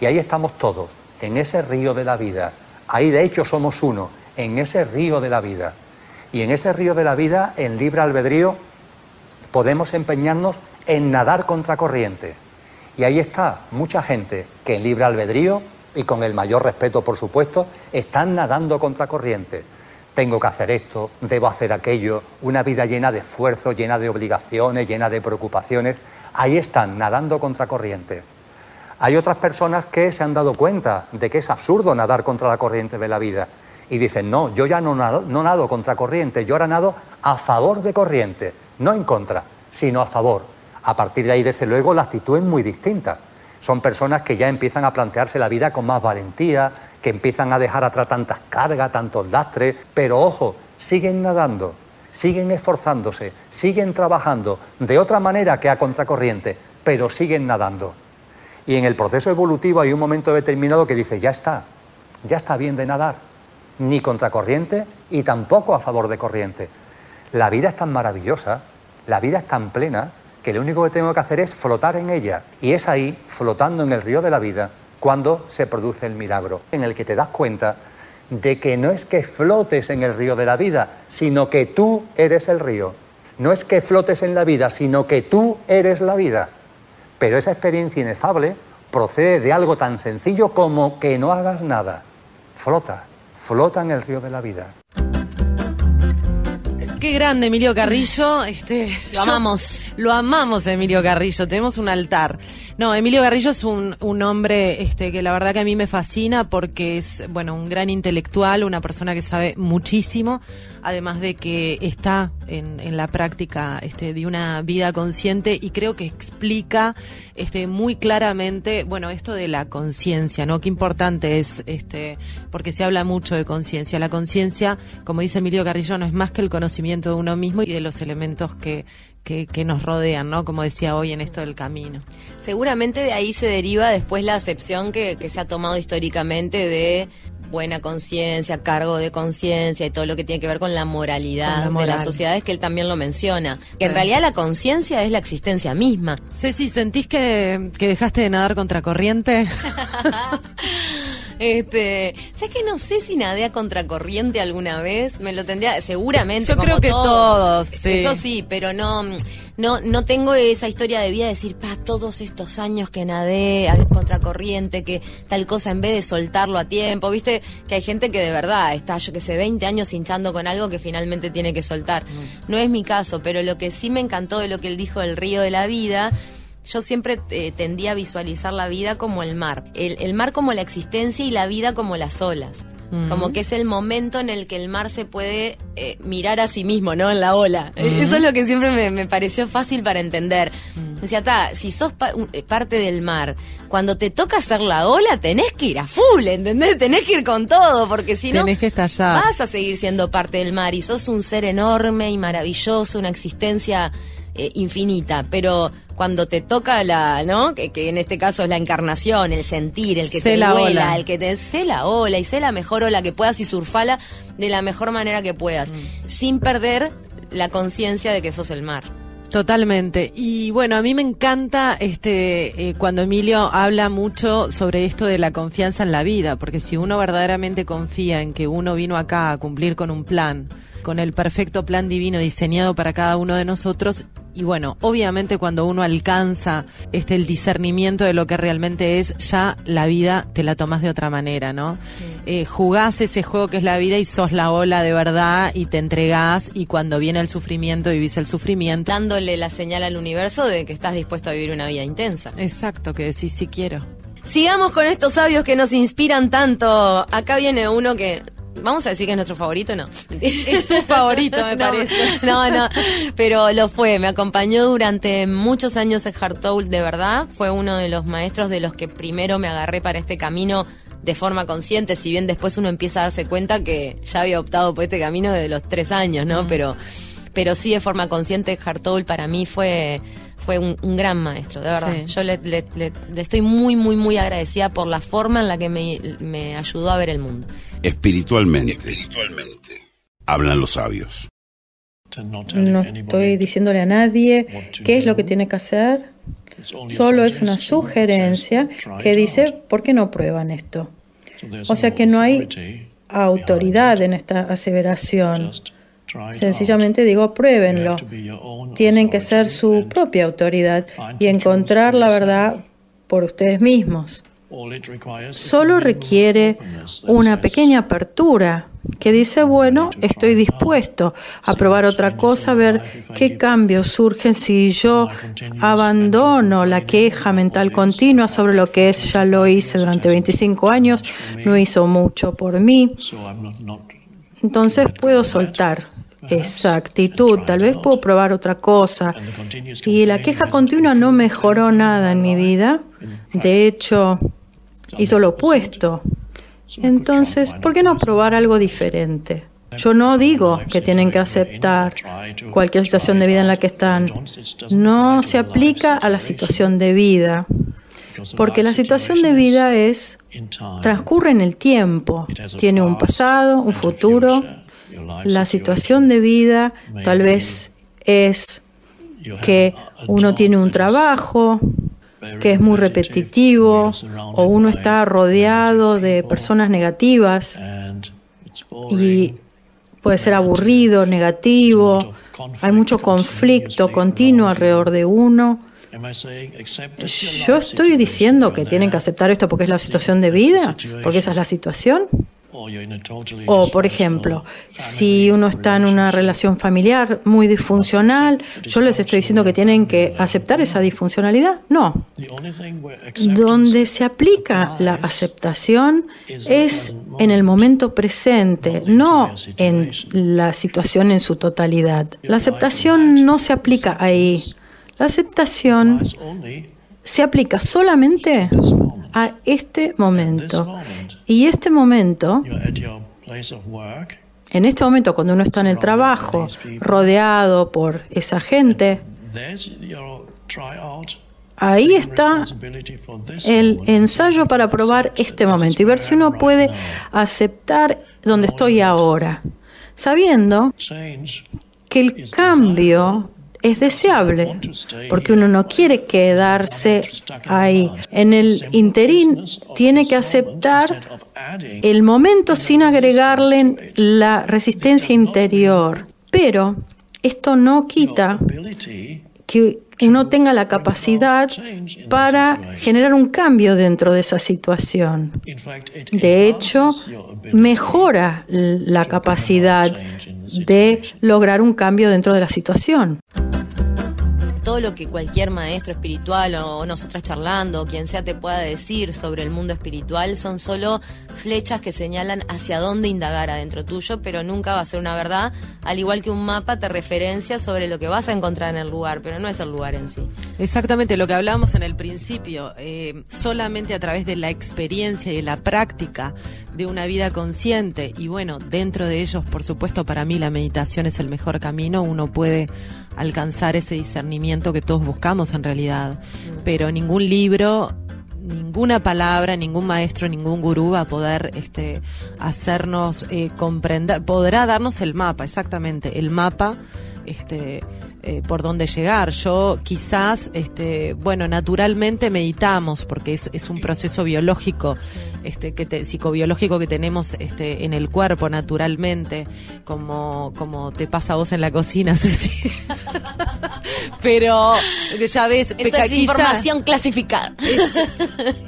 Speaker 6: Y ahí estamos todos, en ese río de la vida. Ahí de hecho somos uno, en ese río de la vida. Y en ese río de la vida, en libre albedrío, podemos empeñarnos en nadar contra corriente. Y ahí está mucha gente que en libre albedrío, y con el mayor respeto por supuesto, están nadando contra corriente tengo que hacer esto, debo hacer aquello, una vida llena de esfuerzo, llena de obligaciones, llena de preocupaciones. Ahí están, nadando contra corriente. Hay otras personas que se han dado cuenta de que es absurdo nadar contra la corriente de la vida y dicen, no, yo ya no nado, no nado contra corriente, yo ahora nado a favor de corriente, no en contra, sino a favor. A partir de ahí, desde luego, la actitud es muy distinta. Son personas que ya empiezan a plantearse la vida con más valentía, que empiezan a dejar atrás tantas cargas, tantos lastres, pero ojo, siguen nadando, siguen esforzándose, siguen trabajando de otra manera que a contracorriente, pero siguen nadando. Y en el proceso evolutivo hay un momento determinado que dice, ya está, ya está bien de nadar, ni contracorriente y tampoco a favor de corriente. La vida es tan maravillosa, la vida es tan plena, que lo único que tengo que hacer es flotar en ella. Y es ahí, flotando en el río de la vida, cuando se produce el milagro, en el que te das cuenta de que no es que flotes en el río de la vida, sino que tú eres el río. No es que flotes en la vida, sino que tú eres la vida. Pero esa experiencia inefable procede de algo tan sencillo como que no hagas nada. Flota, flota en el río de la vida.
Speaker 1: Qué grande Emilio Carrillo, este,
Speaker 2: lo amamos.
Speaker 1: Lo amamos Emilio Carrillo, tenemos un altar. No, Emilio Carrillo es un, un hombre este, que la verdad que a mí me fascina porque es, bueno, un gran intelectual, una persona que sabe muchísimo, además de que está en, en la práctica este, de una vida consciente y creo que explica este, muy claramente, bueno, esto de la conciencia, ¿no? Qué importante es, este, porque se habla mucho de conciencia. La conciencia, como dice Emilio Carrillo, no es más que el conocimiento de uno mismo y de los elementos que, que, que, nos rodean, ¿no? Como decía hoy en esto del camino.
Speaker 2: Seguramente de ahí se deriva después la acepción que, que se ha tomado históricamente de buena conciencia, cargo de conciencia y todo lo que tiene que ver con la moralidad con la moral. de las sociedades, que él también lo menciona. Que en realidad la conciencia es la existencia misma.
Speaker 1: Ceci, ¿sentís que, que dejaste de nadar contra corriente? <laughs>
Speaker 2: Este, ¿sabes que no sé si nadé a contracorriente alguna vez? Me lo tendría, seguramente.
Speaker 1: Yo
Speaker 2: como
Speaker 1: creo que todos, sí.
Speaker 2: Eso sí, pero no, no, no tengo esa historia de vida de decir, pa, todos estos años que nadé a contracorriente, que tal cosa en vez de soltarlo a tiempo, viste, que hay gente que de verdad está, yo que sé, 20 años hinchando con algo que finalmente tiene que soltar. No es mi caso, pero lo que sí me encantó de lo que él dijo del río de la vida yo siempre eh, tendía a visualizar la vida como el mar, el, el mar como la existencia y la vida como las olas. Como que es el momento en el que el mar se puede eh, mirar a sí mismo, ¿no? En la ola. Eso es lo que siempre me, me pareció fácil para entender. Decía, ta, si sos pa- eh, parte del mar, cuando te toca hacer la ola, tenés que ir a full, ¿entendés? Tenés que ir con todo, porque si no,
Speaker 1: Tenés que estallar.
Speaker 2: vas a seguir siendo parte del mar y sos un ser enorme y maravilloso, una existencia eh, infinita, pero cuando te toca la, ¿no? Que, que en este caso es la encarnación, el sentir, el que
Speaker 1: Sé
Speaker 2: te
Speaker 1: la
Speaker 2: duela,
Speaker 1: ola.
Speaker 2: el que te sé la ola y sé la mejor ola que puedas y surfala de la mejor manera que puedas,
Speaker 1: Mm.
Speaker 2: sin perder la conciencia de que sos el mar.
Speaker 1: Totalmente. Y bueno, a mí me encanta este eh, cuando Emilio habla mucho sobre esto de la confianza en la vida, porque si uno verdaderamente confía en que uno vino acá a cumplir con un plan, con el perfecto plan divino diseñado para cada uno de nosotros, y bueno, obviamente cuando uno alcanza este el discernimiento de lo que realmente es, ya la vida te la tomas de otra manera, ¿no? Eh, jugás ese juego que es la vida y sos la ola de verdad y te entregás y cuando viene el sufrimiento vivís el sufrimiento.
Speaker 2: Dándole la señal al universo de que estás dispuesto a vivir una vida intensa.
Speaker 1: Exacto, que decís sí quiero.
Speaker 2: Sigamos con estos sabios que nos inspiran tanto. Acá viene uno que. Vamos a decir que es nuestro favorito, no.
Speaker 1: Es tu favorito, me <laughs>
Speaker 2: No,
Speaker 1: parece. <laughs>
Speaker 2: No, no, pero lo fue. Me acompañó durante muchos años en Hartoul, de verdad. Fue uno de los maestros de los que primero me agarré para este camino de forma consciente, si bien después uno empieza a darse cuenta que ya había optado por este camino de los tres años, ¿no? Pero, pero sí de forma consciente, Hartoul para mí fue, fue un, un gran maestro, de verdad.
Speaker 1: Sí.
Speaker 2: Yo le, le- le- le estoy muy, muy, muy agradecida por la forma en la que me, me ayudó a ver el mundo.
Speaker 3: Espiritualmente. Espiritualmente. Hablan los sabios.
Speaker 7: No estoy diciéndole a nadie qué es lo que tiene que hacer, solo es una sugerencia que dice, ¿por qué no prueban esto? O sea que no hay autoridad en esta aseveración. Sencillamente digo, pruébenlo. Tienen que ser su propia autoridad y encontrar la verdad por ustedes mismos. Solo requiere una pequeña apertura que dice, bueno, estoy dispuesto a probar otra cosa, a ver qué cambios surgen si yo abandono la queja mental continua sobre lo que es, ya lo hice durante 25 años, no hizo mucho por mí, entonces puedo soltar esa actitud, tal vez puedo probar otra cosa. Y la queja continua no mejoró nada en mi vida, de hecho hizo lo opuesto. Entonces, ¿por qué no probar algo diferente? Yo no digo que tienen que aceptar cualquier situación de vida en la que están. No se aplica a la situación de vida, porque la situación de vida es transcurre en el tiempo, tiene un pasado, un futuro. La situación de vida tal vez es que uno tiene un trabajo que es muy repetitivo o uno está rodeado de personas negativas y puede ser aburrido, negativo, hay mucho conflicto continuo alrededor de uno. Yo estoy diciendo que tienen que aceptar esto porque es la situación de vida, porque esa es la situación. O, por ejemplo, si uno está en una relación familiar muy disfuncional, yo les estoy diciendo que tienen que aceptar esa disfuncionalidad. No. Donde se aplica la aceptación es en el momento presente, no en la situación en su totalidad. La aceptación no se aplica ahí. La aceptación se aplica solamente a este momento. Y este momento, en este momento cuando uno está en el trabajo, rodeado por esa gente, ahí está el ensayo para probar este momento. Y ver si uno puede aceptar donde estoy ahora, sabiendo que el cambio es deseable, porque uno no quiere quedarse ahí. En el interín tiene que aceptar el momento sin agregarle la resistencia interior, pero esto no quita que uno tenga la capacidad para generar un cambio dentro de esa situación. De hecho, mejora la capacidad de lograr un cambio dentro de la situación
Speaker 2: todo lo que cualquier maestro espiritual o nosotras charlando o quien sea te pueda decir sobre el mundo espiritual son solo flechas que señalan hacia dónde indagar adentro tuyo, pero nunca va a ser una verdad, al igual que un mapa te referencia sobre lo que vas a encontrar en el lugar, pero no es el lugar en sí.
Speaker 1: Exactamente, lo que hablábamos en el principio, eh, solamente a través de la experiencia y la práctica de una vida consciente, y bueno, dentro de ellos, por supuesto, para mí la meditación es el mejor camino, uno puede alcanzar ese discernimiento que todos buscamos en realidad, pero ningún libro ninguna palabra, ningún maestro, ningún gurú va a poder este, hacernos eh, comprender, podrá darnos el mapa, exactamente, el mapa este, eh, por dónde llegar. Yo quizás, este, bueno, naturalmente meditamos porque es, es un proceso biológico, este, que psicobiológico que tenemos este, en el cuerpo naturalmente, como, como te pasa a vos en la cocina, <laughs> Ceci. pero ya ves,
Speaker 2: Eso es información clasificada.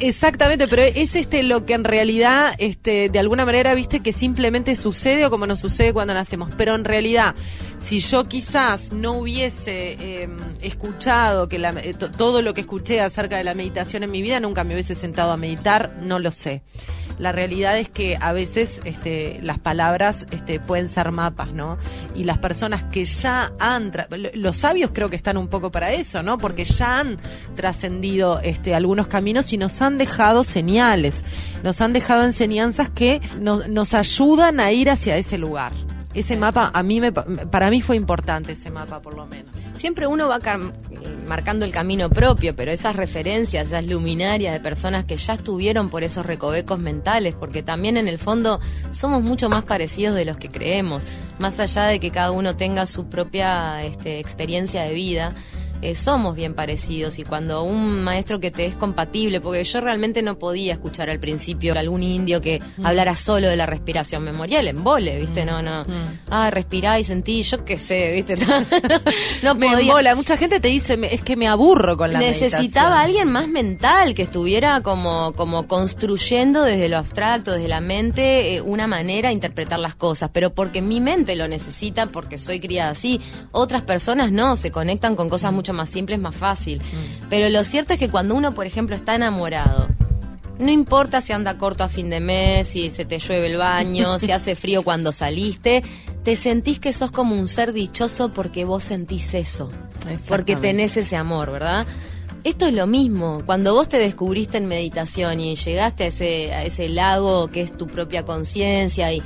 Speaker 1: exactamente, pero es este lo que en realidad, este, de alguna manera, viste que simplemente sucede o como nos sucede cuando nacemos. Pero en realidad, si yo quizás no hubiese em, escuchado que eh, todo lo que escuché acerca de la meditación en mi vida, nunca me hubiese sentado a meditar, no lo sé. La realidad es que a veces este, las palabras este, pueden ser mapas, ¿no? Y las personas que ya han, los sabios creo que están un poco para eso, ¿no? Porque ya han trascendido este, algunos caminos y nos han dejado señales, nos han dejado enseñanzas que nos ayudan a ir hacia ese lugar ese mapa a mí me, para mí fue importante ese mapa por lo menos.
Speaker 2: Siempre uno va eh, marcando el camino propio, pero esas referencias, esas luminarias de personas que ya estuvieron por esos recovecos mentales, porque también en el fondo somos mucho más parecidos de los que creemos, más allá de que cada uno tenga su propia este, experiencia de vida eh, somos bien parecidos y cuando un maestro que te es compatible, porque yo realmente no podía escuchar al principio algún indio que mm. hablara solo de la respiración memorial, en vole, ¿viste? Mm. No, no. Mm. Ah, respirá y sentí, yo qué sé, ¿viste? <laughs>
Speaker 1: no me podía. Mucha gente te dice, es que me aburro con la
Speaker 2: Necesitaba alguien más mental, que estuviera como, como construyendo desde lo abstracto, desde la mente, eh, una manera de interpretar las cosas, pero porque mi mente lo necesita, porque soy criada así. Otras personas no, se conectan con cosas mucho más simple, es más fácil. Mm. Pero lo cierto es que cuando uno, por ejemplo, está enamorado, no importa si anda corto a fin de mes, si se te llueve el baño, si <laughs> hace frío cuando saliste, te sentís que sos como un ser dichoso porque vos sentís eso, porque tenés ese amor, ¿verdad? Esto es lo mismo, cuando vos te descubriste en meditación y llegaste a ese, a ese lago que es tu propia conciencia y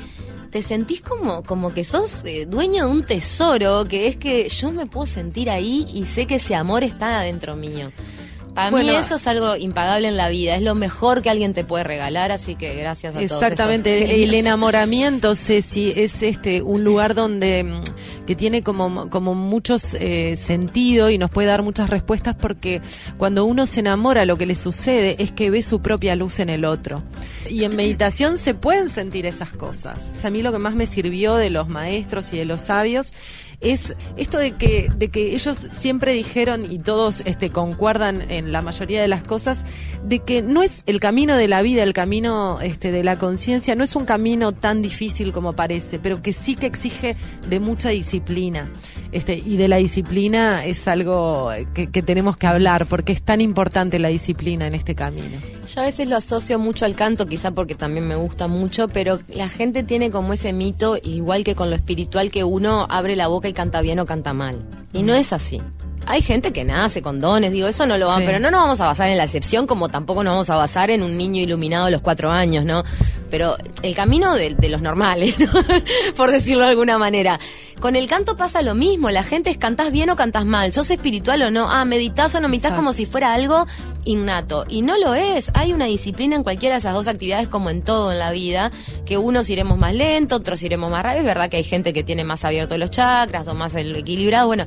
Speaker 2: te sentís como, como que sos eh, dueño de un tesoro, que es que yo me puedo sentir ahí y sé que ese amor está adentro mío. Para mí eso es algo impagable en la vida, es lo mejor que alguien te puede regalar, así que gracias a
Speaker 1: todos. Exactamente, el enamoramiento, Ceci, es este un lugar donde mm, que tiene como, como muchos eh, sentido y nos puede dar muchas respuestas porque cuando uno se enamora lo que le sucede es que ve su propia luz en el otro. Y en meditación se pueden sentir esas cosas. A mí lo que más me sirvió de los maestros y de los sabios es esto de que, de que ellos siempre dijeron, y todos este, concuerdan en la mayoría de las cosas, de que no es el camino de la vida, el camino este, de la conciencia, no es un camino tan difícil como parece, pero que sí que exige de mucha disciplina. Este, y de la disciplina es algo que, que tenemos que hablar, porque es tan importante la disciplina en este camino.
Speaker 2: Yo a veces lo asocio mucho al canto, quizá porque también me gusta mucho, pero la gente tiene como ese mito, igual que con lo espiritual, que uno abre la boca y canta bien o canta mal. Y no es así. Hay gente que nace con dones, digo, eso no lo vamos, pero no nos vamos a basar en la excepción como tampoco nos vamos a basar en un niño iluminado a los cuatro años, ¿no? Pero el camino de, los normales, <laughs> por decirlo de alguna manera. Con el canto pasa lo mismo, la gente es cantás bien o cantás mal, sos espiritual o no, ah, meditas o no meditas como si fuera algo innato. Y no lo es, hay una disciplina en cualquiera de esas dos actividades como en todo en la vida, que unos iremos más lento, otros iremos más rápido, es verdad que hay gente que tiene más abierto los chakras o más el equilibrado, bueno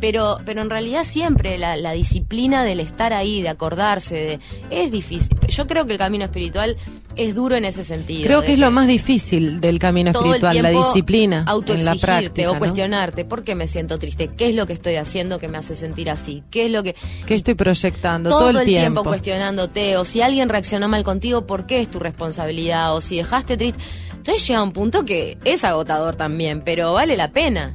Speaker 2: pero, pero en realidad siempre la, la disciplina del estar ahí, de acordarse, de, es difícil. Yo creo que el camino espiritual es duro en ese sentido.
Speaker 1: Creo que es lo más difícil del camino espiritual, la disciplina.
Speaker 2: En
Speaker 1: la práctica,
Speaker 2: o cuestionarte, ¿por qué me siento triste? ¿Qué es lo que estoy haciendo que me hace sentir así? ¿Qué es lo que...
Speaker 1: ¿Qué estoy proyectando todo,
Speaker 2: el
Speaker 1: tiempo?
Speaker 2: tiempo cuestionándote, o si alguien reaccionó mal contigo, ¿por qué es tu responsabilidad? O si dejaste triste... Entonces llega un punto que es agotador también, pero vale la pena.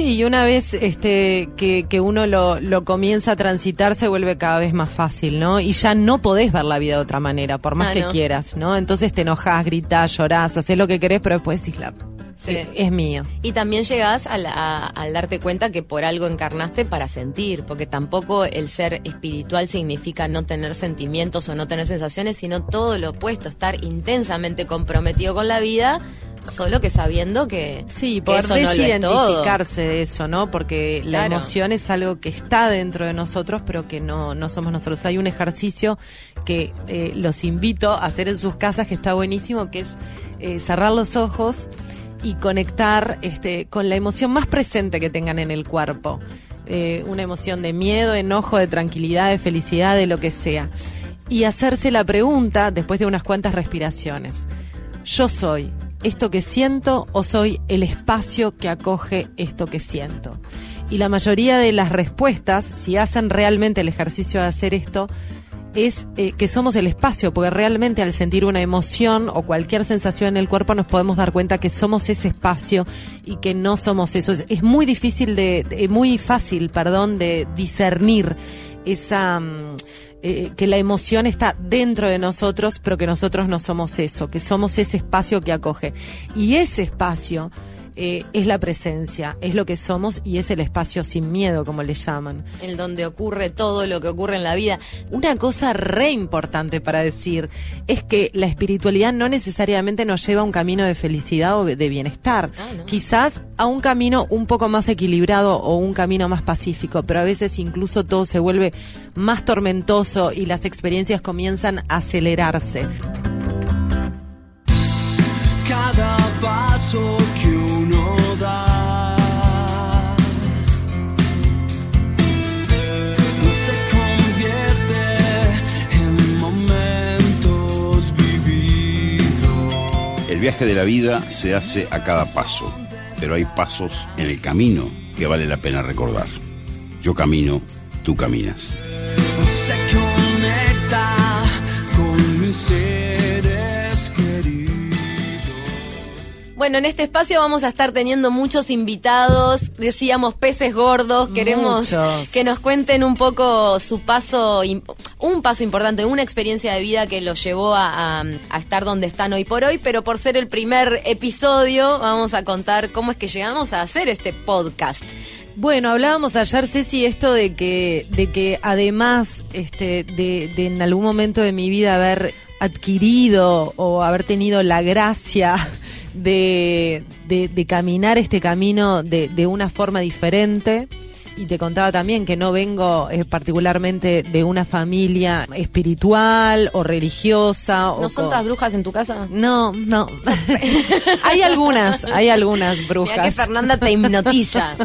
Speaker 1: Sí, y una vez este, que, que uno lo, lo, comienza a transitar se vuelve cada vez más fácil, ¿no? Y ya no podés ver la vida de otra manera, por más ah, que quieras, ¿no? Entonces te enojas, gritas, llorás, haces lo que querés, pero después decís, la, es mío.
Speaker 2: Y también llegás al, al darte cuenta que por algo encarnaste para sentir, porque tampoco el ser espiritual significa no tener sentimientos o no tener sensaciones, sino todo lo opuesto, estar intensamente comprometido con la vida solo que sabiendo que
Speaker 1: sí poder eso desidentificarse de eso no porque la emoción es algo que está dentro de nosotros pero que no no somos nosotros. Hay un ejercicio que eh, los invito a hacer en sus casas que está buenísimo que es eh, cerrar los ojos y conectar este con la emoción más presente que tengan en el cuerpo. Eh, una emoción de miedo enojo de tranquilidad de felicidad de lo que sea. Y hacerse la pregunta después de unas cuantas respiraciones. Yo soy esto que siento o soy el espacio que acoge esto que siento. Y la mayoría de las respuestas, si hacen realmente el ejercicio de hacer esto, es eh, que somos el espacio, porque realmente al sentir una emoción o cualquier sensación en el cuerpo nos podemos dar cuenta que somos ese espacio y que no somos eso. Es muy difícil de, muy fácil, perdón, de discernir esa... Eh, que la emoción está dentro de nosotros, pero que nosotros no somos eso, que somos ese espacio que acoge. Y ese espacio eh, es la presencia, es lo que somos y es el espacio sin miedo, como le llaman.
Speaker 2: El donde ocurre todo lo que ocurre en la vida.
Speaker 1: Una cosa re importante para decir es que la espiritualidad no necesariamente nos lleva a un camino de felicidad o de bienestar. Ah, Quizás a un camino un poco más equilibrado o un camino más pacífico, pero a veces incluso todo se vuelve más tormentoso y las experiencias comienzan a acelerarse.
Speaker 4: Cada paso
Speaker 3: El viaje de la vida se hace a cada paso, pero hay pasos en el camino que vale la pena recordar. Yo camino, tú caminas.
Speaker 2: Bueno, en este espacio vamos a estar teniendo muchos invitados, decíamos peces gordos, queremos que nos cuenten un poco su paso, un paso importante, una experiencia de vida que los llevó a, estar donde están hoy por hoy, pero por ser el primer episodio vamos a contar cómo es que llegamos a hacer este podcast.
Speaker 1: Bueno, hablábamos ayer, Ceci, esto de que, de que además este, de, de en algún momento de mi vida haber adquirido o haber tenido la gracia de, de, caminar este camino de, de, una forma diferente. Y te contaba también que no vengo eh, particularmente de una familia espiritual o religiosa.
Speaker 2: ¿No son todas brujas en tu casa?
Speaker 1: No, no. <laughs> hay algunas, hay algunas brujas. Mira
Speaker 2: que Fernanda te hipnotiza.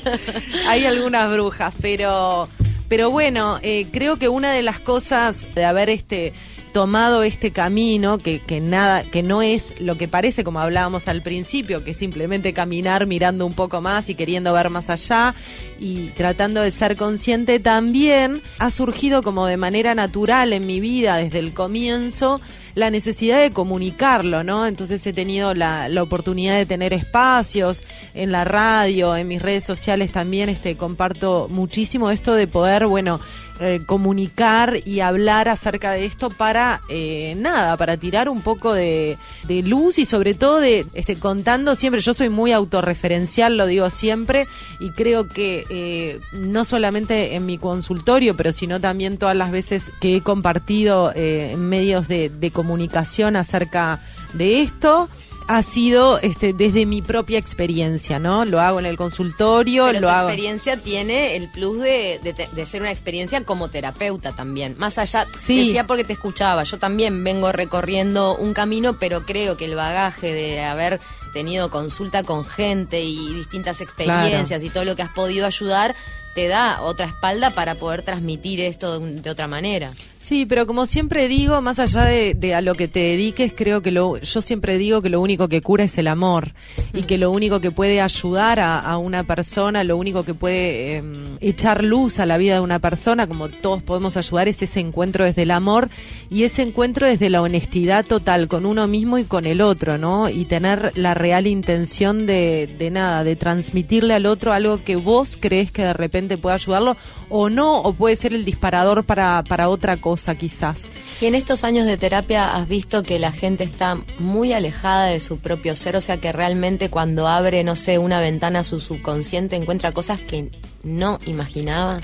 Speaker 2: <laughs>
Speaker 1: hay algunas brujas, pero, pero bueno, eh, creo que una de las cosas de haber este tomado este camino que, que nada, que no es lo que parece como hablábamos al principio, que simplemente caminar mirando un poco más y queriendo ver más allá y tratando de ser consciente también ha surgido como de manera natural en mi vida desde el comienzo la necesidad de comunicarlo, ¿no? Entonces he tenido la, la oportunidad de tener espacios en la radio, en mis redes sociales también, este comparto muchísimo esto de poder, bueno, eh, comunicar y hablar acerca de esto para eh, nada, para tirar un poco de, luz y sobre todo de este, contando siempre, yo soy muy autorreferencial, lo digo siempre, y creo que eh, no solamente en mi consultorio, pero sino también todas las veces que he compartido en medios de, de comunicación acerca de esto, ha sido este, desde mi propia experiencia, ¿no? Lo hago en el consultorio,
Speaker 2: Pero
Speaker 1: lo
Speaker 2: tu
Speaker 1: hago.
Speaker 2: experiencia tiene el plus de, de, de ser una experiencia como terapeuta también. Más allá,
Speaker 1: Sí.
Speaker 2: decía porque te escuchaba, yo también vengo recorriendo un camino, pero creo que el bagaje de haber tenido consulta con gente y distintas experiencias y todo lo que has podido ayudar, te da otra espalda para poder transmitir esto de, de otra manera.
Speaker 1: Sí, pero como siempre digo, más allá de, a lo que te dediques, creo que lo, yo siempre digo que lo único que cura es el amor y que lo único que puede ayudar a, una persona, lo único que puede eh, echar luz a la vida de una persona, como todos podemos ayudar, es ese encuentro desde el amor y ese encuentro desde la honestidad total con uno mismo y con el otro, ¿no? Y tener la real intención de, de nada, de transmitirle al otro algo que vos crees que de repente puede ayudarlo o no, o puede ser el disparador para, para otra cosa quizás.
Speaker 2: Y en estos años de terapia has visto que la gente está muy alejada de su propio ser, o sea que realmente cuando abre, no sé, una ventana a su subconsciente encuentra cosas que no imaginaba.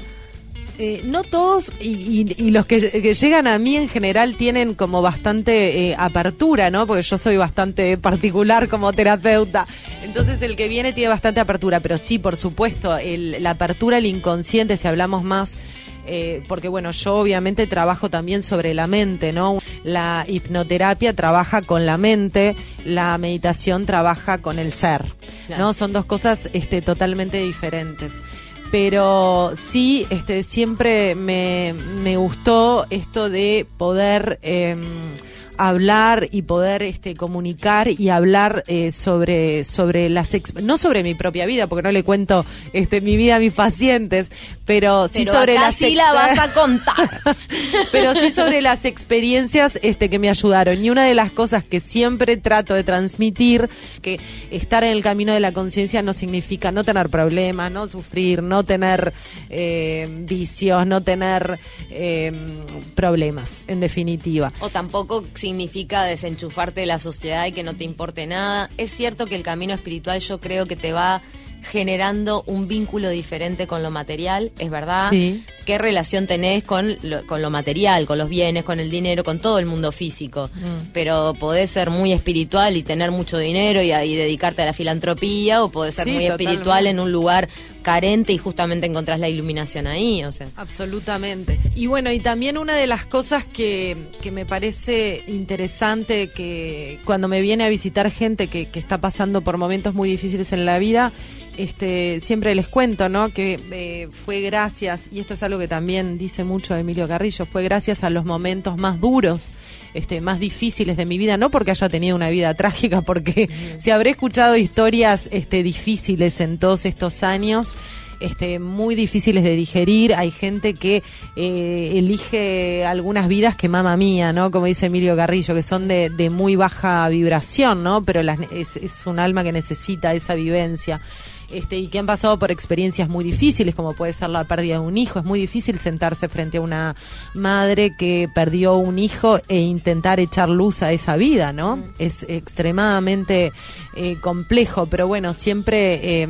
Speaker 1: Eh, no todos y, y- y los que, que llegan a mí en general tienen como bastante eh, apertura, ¿no? Porque yo soy bastante particular como terapeuta. Entonces el que viene tiene bastante apertura, pero sí, por supuesto, el- la apertura al inconsciente, si hablamos más eh, porque bueno, yo obviamente trabajo también sobre la mente, ¿no? La hipnoterapia trabaja con la mente, la meditación trabaja con el ser,
Speaker 2: Claro.
Speaker 1: ¿no? Son dos cosas este, totalmente diferentes. Pero sí, este, siempre me, me gustó esto de poder em, hablar y poder este, comunicar y hablar eh, sobre, sobre las no sobre mi propia vida, porque no le cuento este, mi vida a mis pacientes, pero sí sobre
Speaker 2: acá
Speaker 1: las
Speaker 2: sí la vas a <laughs> contar.
Speaker 1: pero sí sobre las experiencias este, que me ayudaron. Y una de las cosas que siempre trato de transmitir, que estar en el camino de la conciencia no significa no tener problemas, no sufrir, no tener eh, vicios, no tener eh, problemas, en definitiva.
Speaker 2: O tampoco significa desenchufarte de la sociedad y que no te importe nada. Es cierto que el camino espiritual yo creo que te va generando un vínculo diferente con lo material, es verdad.
Speaker 1: Sí.
Speaker 2: ¿Qué relación tenés con lo, con lo material, con los bienes, con el dinero, con todo el mundo físico?
Speaker 1: Mm.
Speaker 2: Pero podés ser muy espiritual y tener mucho dinero y, y dedicarte a la filantropía, o podés ser
Speaker 1: Sí,
Speaker 2: muy
Speaker 1: totalmente.
Speaker 2: espiritual en un lugar carente y justamente encontrás la iluminación ahí, o sea.
Speaker 1: Absolutamente. Y bueno, y también una de las cosas que, que me parece interesante que cuando me viene a visitar gente que, que está pasando por momentos muy difíciles en la vida, este, siempre les cuento, ¿no? Que eh, fue gracias, y esto es algo que también dice mucho Emilio Carrillo, fue gracias a los momentos más duros, este, más difíciles de mi vida, no porque haya tenido una vida <laughs> trágica, porque si habré escuchado historias este, difíciles en todos estos años, este, muy difíciles de digerir. Hay gente que eh, elige algunas vidas que mamá mía, ¿no? Como dice Emilio Garrillo, que son de, de muy baja vibración, ¿no? Pero las- es, es un alma que necesita esa vivencia. Este, y que han pasado por experiencias muy difíciles, como puede ser la pérdida de un hijo. Es muy difícil sentarse frente a una madre que perdió un hijo e intentar echar luz a esa vida, ¿no? Es extremadamente eh, complejo, pero bueno, siempre eh,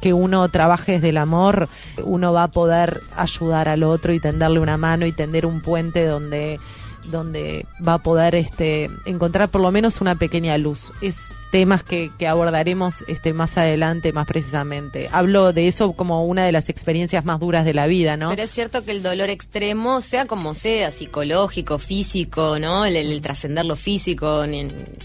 Speaker 1: que uno trabaje desde el amor, uno va a poder ayudar al otro y tenderle una mano y tender un puente donde donde va a poder este encontrar por lo menos una pequeña luz. Es temas que, que abordaremos este más adelante más precisamente. Hablo de eso como una de las experiencias más duras de la vida, ¿no?
Speaker 2: Pero es cierto que el dolor extremo, sea como sea, psicológico, físico, ¿no? El, el trascender lo físico,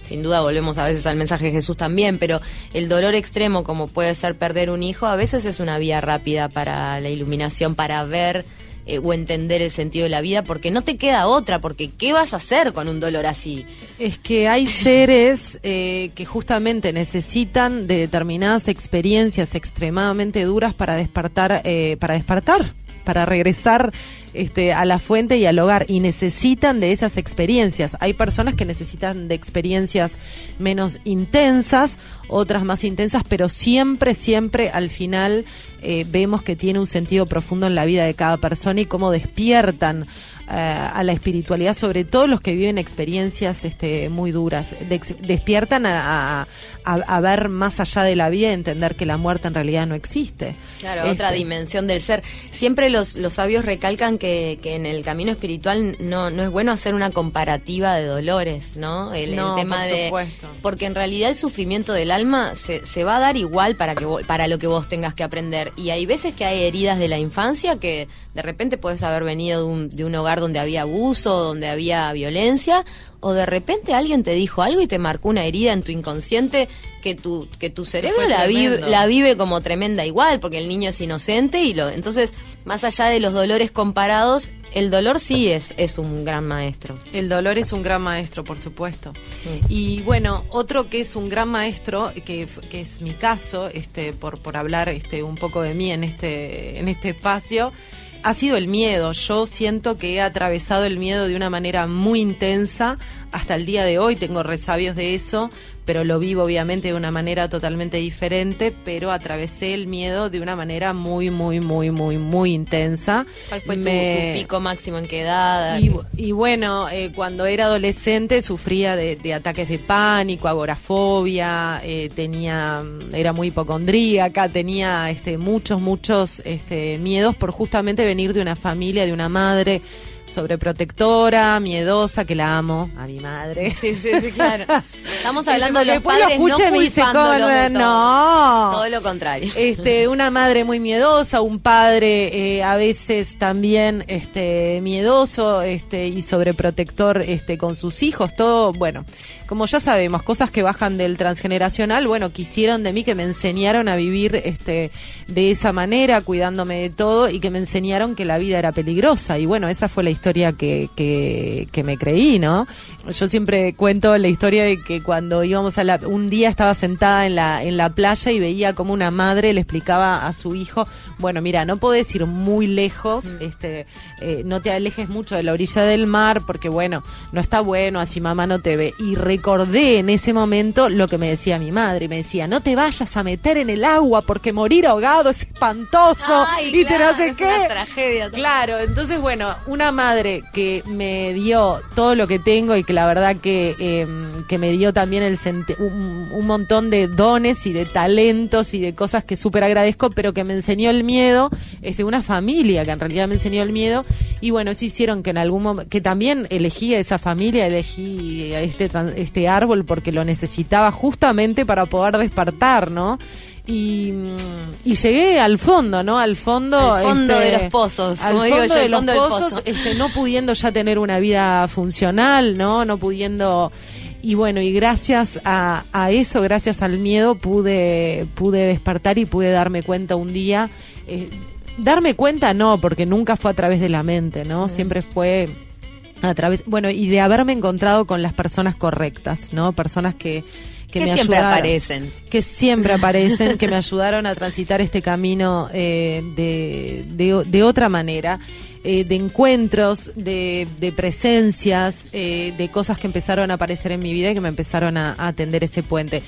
Speaker 2: sin duda volvemos a veces al mensaje de Jesús también, pero el dolor extremo, como puede ser perder un hijo, a veces es una vía rápida para la iluminación, para ver eh, o entender el sentido de la vida, porque no te queda otra, porque ¿qué vas a hacer con un dolor así?
Speaker 1: Es que hay <laughs> seres eh, que justamente necesitan de determinadas experiencias extremadamente duras para despertar, eh, para despertar, para regresar este, a la fuente y al hogar y necesitan de esas experiencias. Hay personas que necesitan de experiencias menos intensas, otras más intensas, pero siempre, siempre al final eh, vemos que tiene un sentido profundo en la vida de cada persona y cómo despiertan a la espiritualidad, sobre todo los que viven experiencias este, muy duras. despiertan a, a, ver más allá de la vida y entender que la muerte en realidad no existe.
Speaker 2: Claro, otra este, dimensión del ser. Siempre los, los sabios recalcan que, que, en el camino espiritual no, no es bueno hacer una comparativa de dolores, ¿no? El, tema de. Porque en realidad el sufrimiento del alma se, se va a dar igual para, que, para lo que vos tengas que aprender. Y hay veces que hay heridas de la infancia que de repente puedes haber venido de un, de un hogar donde había abuso, donde había violencia, o de repente alguien te dijo algo y te marcó una herida en tu inconsciente que tu, que tu cerebro la vive, la vive como tremenda igual, porque el niño es inocente y lo entonces, más allá de los dolores comparados, el dolor sí es, es un gran maestro.
Speaker 1: El dolor es un gran maestro, por supuesto. Y bueno, otro que es un gran maestro, que, que es mi caso, este, por, por hablar este, un poco de mí en este, en este espacio, ha sido el miedo. Yo siento que he atravesado el miedo de una manera muy intensa hasta el día de hoy. Tengo resabios de eso, pero lo vivo obviamente de una manera totalmente diferente, pero atravesé el miedo de una manera muy, muy, muy, muy, muy intensa.
Speaker 2: ¿Cuál fue tu, pico máximo en qué edad?
Speaker 1: Y, bueno, eh, cuando era adolescente sufría de, ataques de pánico, agorafobia, eh, tenía, era muy hipocondríaca, tenía este, muchos, muchos este, miedos por justamente venir de una familia, de una madre sobreprotectora, miedosa, que la amo, a mi madre.
Speaker 2: Sí, sí, sí, claro. Estamos <laughs> hablando de los padres no culpándolos
Speaker 1: No.
Speaker 2: Todo lo contrario.
Speaker 1: Este, <laughs> una madre muy miedosa, un padre eh, a veces también este, miedoso este, y sobreprotector este, con sus hijos, todo, bueno, como ya sabemos, cosas que bajan del transgeneracional, bueno, quisieron de mí que me enseñaron a vivir este, de esa manera, cuidándome de todo y que me enseñaron que la vida era peligrosa. Y bueno, esa fue la historia que, que, que me creí, ¿no? Yo siempre cuento la historia de que cuando íbamos a la, un día estaba sentada en la, en la playa y veía como una madre le explicaba a su hijo, bueno, mira, no podés ir muy lejos, mm. este, eh, no te alejes mucho de la orilla del mar porque bueno, no está bueno, así mamá no te ve. Y recordé en ese momento lo que me decía mi madre, me decía, no te vayas a meter en el agua porque morir ahogado es espantoso y te no sé qué.
Speaker 2: tragedia.
Speaker 1: Claro, entonces bueno, una madre que me dio todo lo que tengo y que la verdad que, em, que me dio también el un, un, montón de dones y de talentos y de cosas que súper agradezco, pero que me enseñó el miedo, es de una familia que en realidad me enseñó el miedo y bueno, eso hicieron que en algún momento, que también elegí a esa familia, elegí a este, este árbol porque lo necesitaba justamente para poder despertar, ¿no? Y, y, llegué al fondo, ¿no? Al fondo,
Speaker 2: al fondo de este, los pozos,
Speaker 1: al fondo de los pozos, este, no pudiendo ya tener una vida funcional, ¿no? No pudiendo y bueno, y gracias a, a, eso, gracias al miedo, pude, pude despertar y pude darme cuenta un día. Eh, darme cuenta no, porque nunca fue a través de la mente, ¿no? Siempre fue a través, bueno, y de haberme encontrado con las personas correctas, ¿no? Personas que que, me
Speaker 2: siempre aparecen.
Speaker 1: Que siempre aparecen, que me ayudaron a transitar este camino eh, de, de, otra manera. Eh, de encuentros, de, de presencias, eh, de cosas que empezaron a aparecer en mi vida y que me empezaron a, atender ese puente.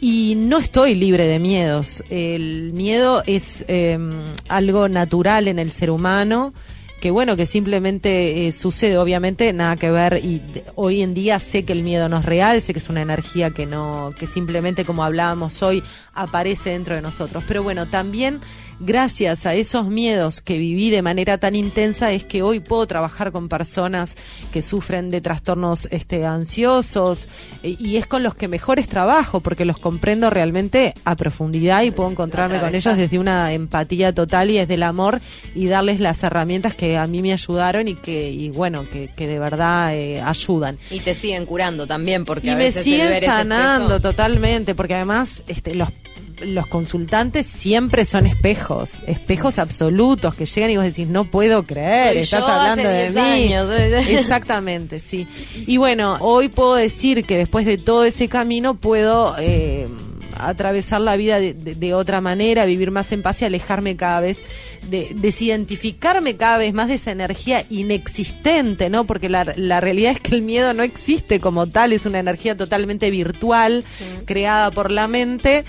Speaker 1: Y no estoy libre de miedos. El miedo es em, algo natural en el ser humano que bueno, que simplemente eh, sucede, obviamente nada que ver y hoy en día sé que el miedo no es real, sé que es una energía que no, que simplemente como hablábamos hoy aparece dentro de nosotros. Pero bueno, también gracias a esos miedos que viví de manera tan intensa es que hoy puedo trabajar con personas que sufren de trastornos este, ansiosos e, y es con los que mejores trabajo porque los comprendo realmente a profundidad y puedo encontrarme con ellos desde una empatía total y desde el amor y darles las herramientas que a mí me ayudaron y que y bueno que, que de verdad eh, ayudan.
Speaker 2: Y te siguen curando también porque
Speaker 1: y me siguen sanando totalmente porque además este, los los consultantes siempre son espejos, espejos absolutos que llegan y vos decís, no puedo creer, estás hablando de mí. <laughs> Exactamente, sí. Y bueno, hoy puedo decir que después de todo ese camino puedo... Eh, atravesar la vida de, otra manera, vivir más en paz y alejarme cada vez, de, desidentificarme cada vez más de esa energía inexistente, ¿no? Porque la, la realidad es que el miedo no existe como tal, es una energía totalmente virtual, creada por la mente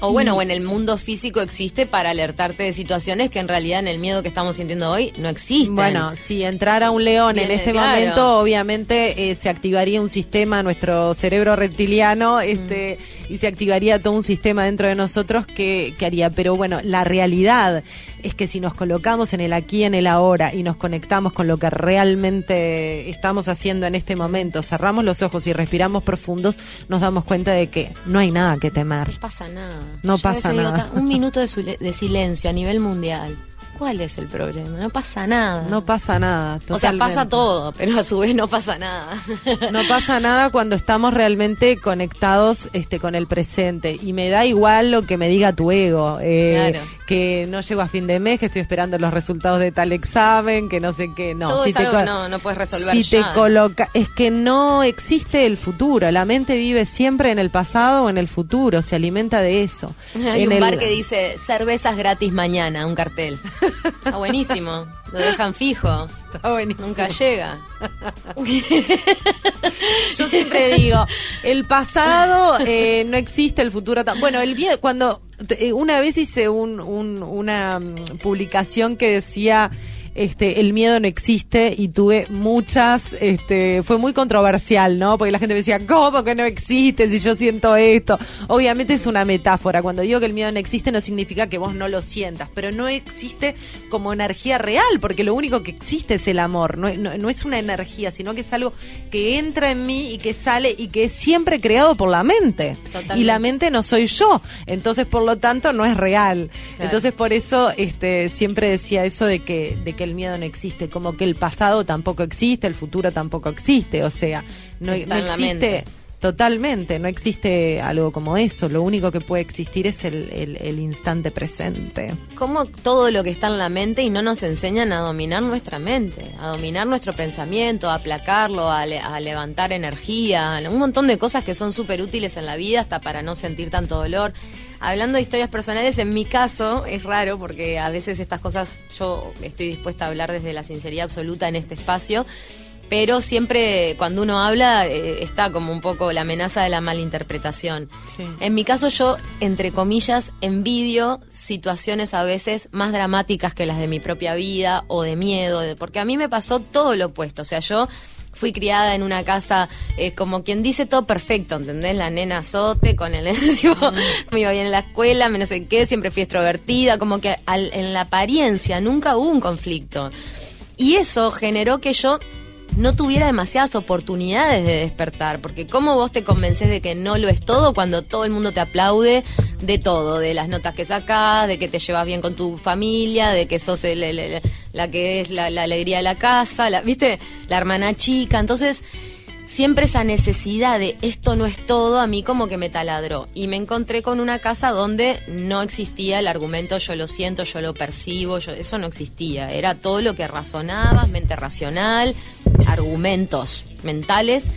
Speaker 2: O bueno, o en el mundo físico existe para alertarte de situaciones que en realidad en el miedo que estamos sintiendo hoy no existen.
Speaker 1: Bueno, si entrara un león en este momento, obviamente eh, se activaría un sistema, nuestro cerebro reptiliano, este, y se activaría todo un sistema dentro de nosotros que, que haría. Pero bueno, la realidad es que si nos colocamos en el aquí, en el ahora y nos conectamos con lo que realmente estamos haciendo en este momento, cerramos los ojos y respiramos profundos, nos damos cuenta de que no hay nada que temer.
Speaker 2: No pasa nada.
Speaker 1: No pasa nada.
Speaker 2: un minuto de, de silencio a nivel mundial. ¿Cuál es el problema? No pasa nada.
Speaker 1: No pasa nada.
Speaker 2: O sea, pasa todo, pero a su vez no pasa nada.
Speaker 1: No pasa nada cuando estamos realmente conectados este, con el presente. Y me da igual lo que me diga tu ego. Eh, claro. Que no llego a fin de mes, que estoy esperando los resultados de tal examen, que no sé qué. No,
Speaker 2: todo si te no, no puedes resolver
Speaker 1: Si te coloca, es que no existe el futuro. La mente vive siempre en el pasado o en el futuro. Se alimenta de eso. <laughs>
Speaker 2: Hay un bar que dice cervezas gratis mañana, un cartel. <laughs> Está buenísimo. Lo dejan fijo.
Speaker 1: Está buenísimo.
Speaker 2: Nunca llega. <laughs>
Speaker 1: Yo siempre digo, el pasado eh, no existe, el futuro Bueno, el cuando eh, una vez hice un, una mm, publicación que decía este, el miedo no existe y tuve muchas, este, fue muy controversial, ¿no? Porque la gente me decía, ¿cómo que no existe si yo siento esto? Obviamente es una metáfora. Cuando digo que el miedo no existe no significa que vos no lo sientas, pero no existe como energía real, porque lo único que existe es el amor, no, no, es una energía, sino que es algo que entra en mí y que sale y que es siempre creado por la mente. Y la mente no soy yo, entonces por lo tanto no es real. Entonces por eso este, siempre decía eso de que, de que el miedo no existe, como que el pasado tampoco existe, el futuro tampoco existe, o sea, no, existe totalmente, no existe algo como eso, lo único que puede existir es el, instante presente.
Speaker 2: Como todo lo que está en la mente y no nos enseñan a dominar nuestra mente, a dominar nuestro pensamiento, a aplacarlo, a, a levantar energía, un montón de cosas que son súper útiles en la vida hasta para no sentir tanto dolor hablando de historias personales, en mi caso es raro porque a veces estas cosas yo estoy dispuesta a hablar desde la sinceridad absoluta en este espacio. Pero siempre cuando uno habla eh, está como un poco la amenaza de la malinterpretación. En mi caso yo, entre comillas, envidio situaciones a veces más dramáticas que las de mi propia vida o de miedo, porque a mí me pasó todo lo opuesto. O sea, yo fui criada en una casa, eh, como quien dice, todo perfecto, ¿entendés? La nena azote, con el... <laughs> me iba bien en la escuela, me no sé qué, siempre fui extrovertida, como que en la apariencia nunca hubo un conflicto. Y eso generó que yo no tuviera demasiadas oportunidades de despertar, porque ¿cómo vos te convences de que no lo es todo cuando todo el mundo te aplaude de todo, de las notas que sacás, de que te llevas bien con tu familia, de que sos la que es la, alegría de la casa, la, ¿viste? La hermana chica, entonces siempre esa necesidad de esto no es todo a mí como que me taladró. Y me encontré con una casa donde no existía el argumento yo lo siento, yo lo percibo, yo, eso no existía, era todo lo que razonabas, mente racional, argumentos mentales.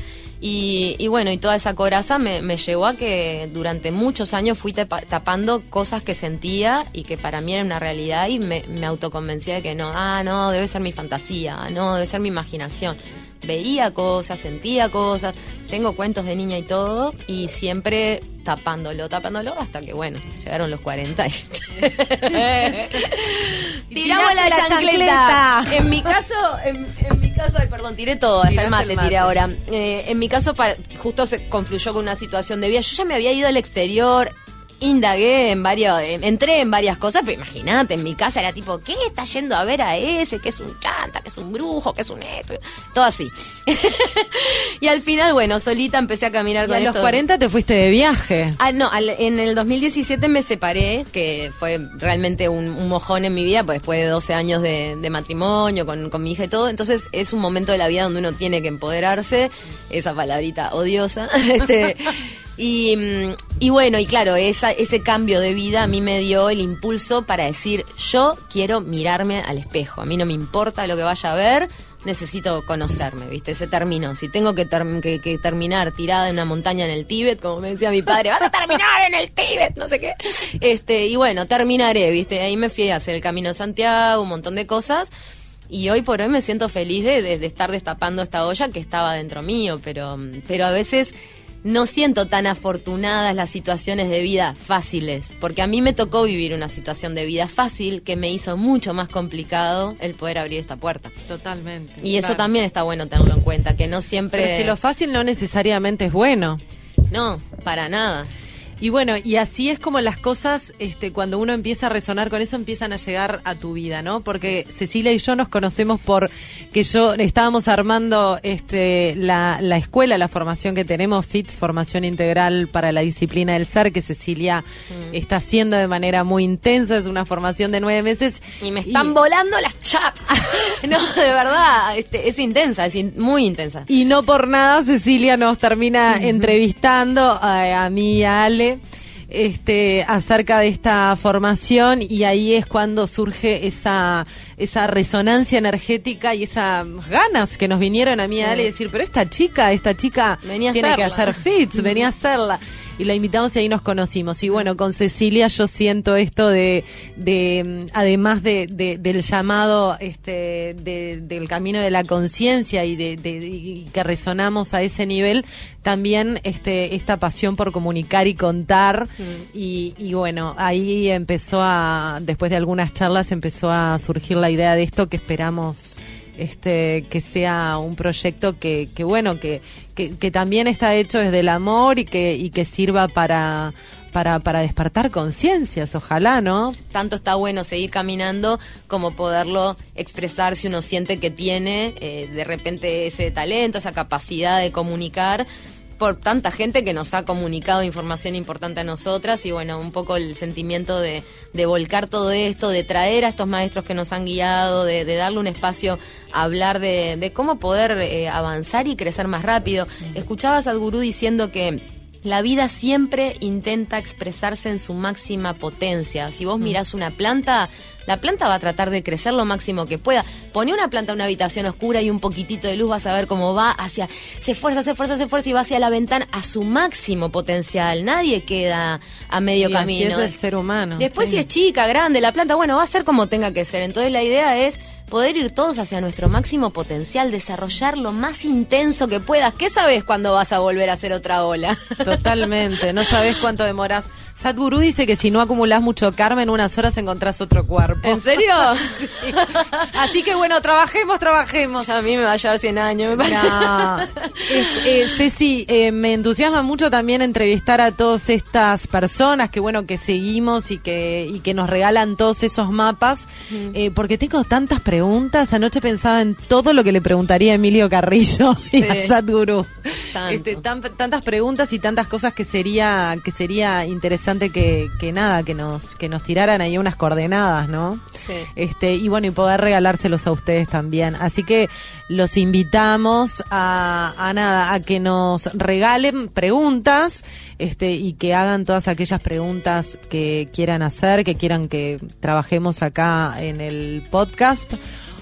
Speaker 2: Y, bueno, y toda esa coraza me, me, llevó a que durante muchos años fui tapando cosas que sentía y que para mí era una realidad y me, me autoconvencía de que no, ah, no, debe ser mi fantasía, no, debe ser mi imaginación veía cosas, sentía cosas, tengo cuentos de niña y todo, y siempre tapándolo, tapándolo, hasta que, bueno, llegaron los 40 y... <laughs> ¡Tiramos la, chancleta! En mi caso, en, mi caso, perdón, tiré todo, hasta el mate, tiré ahora. Eh, en mi caso, justo se confluyó con una situación de vida. Yo ya me había ido al exterior, indagué en varios, entré en varias cosas, pero imagínate, en mi casa era tipo, ¿qué está yendo a ver a ese? ¿Qué es un chanta? ¿Qué es un brujo? ¿Qué es un esto? Todo así. <laughs> y al final, bueno, solita empecé a caminar con
Speaker 1: a los 40 te fuiste de viaje.
Speaker 2: Ah, no, en el 2017 me separé, que fue realmente un, mojón en mi vida, pues después de 12 años de, matrimonio, con, con mi hija y todo, entonces es un momento de la vida donde uno tiene que empoderarse, esa palabrita odiosa, <laughs> este... Y, y, bueno, y claro, ese cambio de vida a mí me dio el impulso para decir, yo quiero mirarme al espejo, a mí no me importa lo que vaya a ver, necesito conocerme, ¿viste? Se terminó. Si tengo que, que, terminar tirada en una montaña en el Tíbet, como me decía mi padre, vas a terminar en el Tíbet, no sé qué. Este, y bueno, terminaré, ¿viste? Ahí me fui a hacer el Camino de Santiago, un montón de cosas. Y hoy por hoy me siento feliz de, de estar destapando esta olla que estaba dentro mío, pero, pero a veces no siento tan afortunadas las situaciones de vida fáciles, porque a mí me tocó vivir una situación de vida fácil que me hizo mucho más complicado el poder abrir esta puerta.
Speaker 1: Totalmente.
Speaker 2: Y eso también está bueno tenerlo en cuenta, que no siempre...
Speaker 1: Pero es que lo fácil no necesariamente es bueno.
Speaker 2: No, para nada.
Speaker 1: Y bueno, y así es como las cosas, este, cuando uno empieza a resonar con eso, empiezan a llegar a tu vida, ¿no? Porque Cecilia y yo nos conocemos por que yo estábamos armando este, la, la escuela, la formación que tenemos, FITS, Formación Integral para la Disciplina del Ser, que Cecilia mm. está haciendo de manera muy intensa, es una formación de nueve meses.
Speaker 2: Y me están volando las chapas. <laughs> no, de verdad, este, es intensa, es muy intensa.
Speaker 1: Y no por nada Cecilia nos termina entrevistando a, a mí y a Ale este, acerca de esta formación y ahí es cuando surge esa, esa resonancia energética y esas ganas que nos vinieron a mí a Ale decir, pero esta chica, esta chica tiene que hacer fits, venía a hacerla y la invitamos y ahí nos conocimos. Y bueno, con Cecilia yo siento esto de, de además de, del llamado este, del camino de la conciencia y de, que resonamos a ese nivel, también este, esta pasión por comunicar y contar. Mm. Y, y bueno, ahí empezó a, después de algunas charlas, empezó a surgir la idea de esto que esperamos este, que sea un proyecto que, que bueno, que, que, también está hecho desde el amor y que, y que sirva para, para, para despertar conciencias, ojalá, ¿no?
Speaker 2: Tanto está bueno seguir caminando como poderlo expresar si uno siente que tiene eh, de repente ese talento, esa capacidad de comunicar por tanta gente que nos ha comunicado información importante a nosotras y bueno, un poco el sentimiento de, de volcar todo esto, de traer a estos maestros que nos han guiado, de, darle un espacio a hablar de, de cómo poder eh, avanzar y crecer más rápido. Escuchaba a Sadhguru diciendo que la vida siempre intenta expresarse en su máxima potencia. Si vos mm. mirás una planta, la planta va a tratar de crecer lo máximo que pueda. Pone una planta en una habitación oscura y un poquitito de luz, vas a ver cómo va hacia, se esfuerza, se esfuerza, se esfuerza y va hacia la ventana a su máximo potencial. Nadie queda a medio camino.
Speaker 1: Así es el ser humano.
Speaker 2: Después si es chica, grande, la planta, bueno, va a ser como tenga que ser. Entonces la idea es poder ir todos hacia nuestro máximo potencial, desarrollar lo más intenso que puedas. ¿Qué sabes cuándo vas a volver a hacer otra ola?
Speaker 1: Totalmente, no sabes cuánto demoras. Sadhguru dice que si no acumulas mucho karma, en unas horas encontrás otro cuerpo.
Speaker 2: ¿En serio? <laughs>
Speaker 1: Así que bueno, trabajemos, trabajemos.
Speaker 2: A mí me va a llevar 100 años. Me
Speaker 1: eh, Ceci, eh, me entusiasma mucho también entrevistar a todas estas personas que bueno, que seguimos y que, y que nos regalan todos esos mapas, eh, porque tengo tantas preguntas. Anoche pensaba en todo lo que le preguntaría a Emilio Carrillo y a Sadhguru. Este, tantas preguntas y tantas cosas que sería, que sería interesante que, que nada, que nos, que nos tiraran ahí unas coordenadas, ¿no? Sí. Este, y bueno, y poder regalárselos a ustedes también. Así que los invitamos a, a nada, a que nos regalen preguntas, este, y que hagan todas aquellas preguntas que quieran hacer, que quieran que trabajemos acá en el podcast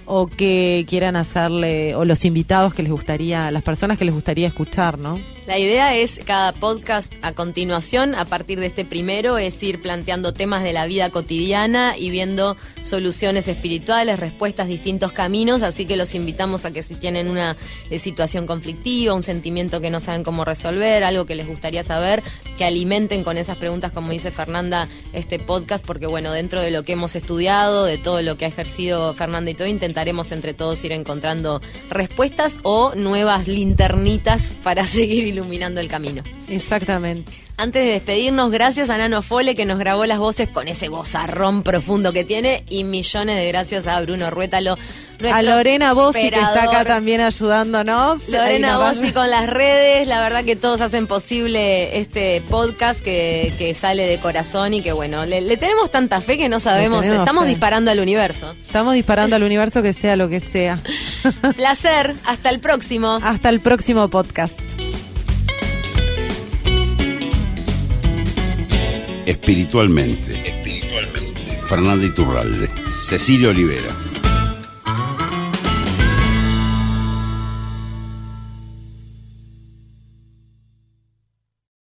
Speaker 1: o que quieran hacerle, o los invitados que les gustaría, las personas que les gustaría escuchar, ¿no?
Speaker 2: La idea es cada podcast a continuación, a partir de este primero, es ir planteando temas de la vida cotidiana y viendo soluciones espirituales, respuestas, distintos caminos, así que los invitamos a que si tienen una eh, situación conflictiva, un sentimiento que no saben cómo resolver, algo que les gustaría saber, que alimenten con esas preguntas, como dice Fernanda, este podcast, porque bueno, dentro de lo que hemos estudiado, de todo lo que ha ejercido Fernanda y todo, intentaremos entre todos ir encontrando respuestas o nuevas linternitas para <laughs> seguir iluminando el camino.
Speaker 1: Exactamente.
Speaker 2: Antes de despedirnos, gracias a Nano Fole que nos grabó las voces con ese vozarrón profundo que tiene y millones de gracias a Bruno Ruétalo.
Speaker 1: A Lorena Bossi que está acá también ayudándonos.
Speaker 2: Lorena Bossi con las redes, la verdad que todos hacen posible este podcast que, que sale de corazón y que bueno, le, tenemos tanta fe que no sabemos, estamos disparando al universo.
Speaker 1: Estamos disparando al universo que sea lo que sea. <laughs>
Speaker 2: Placer, hasta el próximo.
Speaker 1: Hasta el próximo podcast.
Speaker 3: Espiritualmente. Espiritualmente. Fernanda Iturralde. Cecilia Olivera.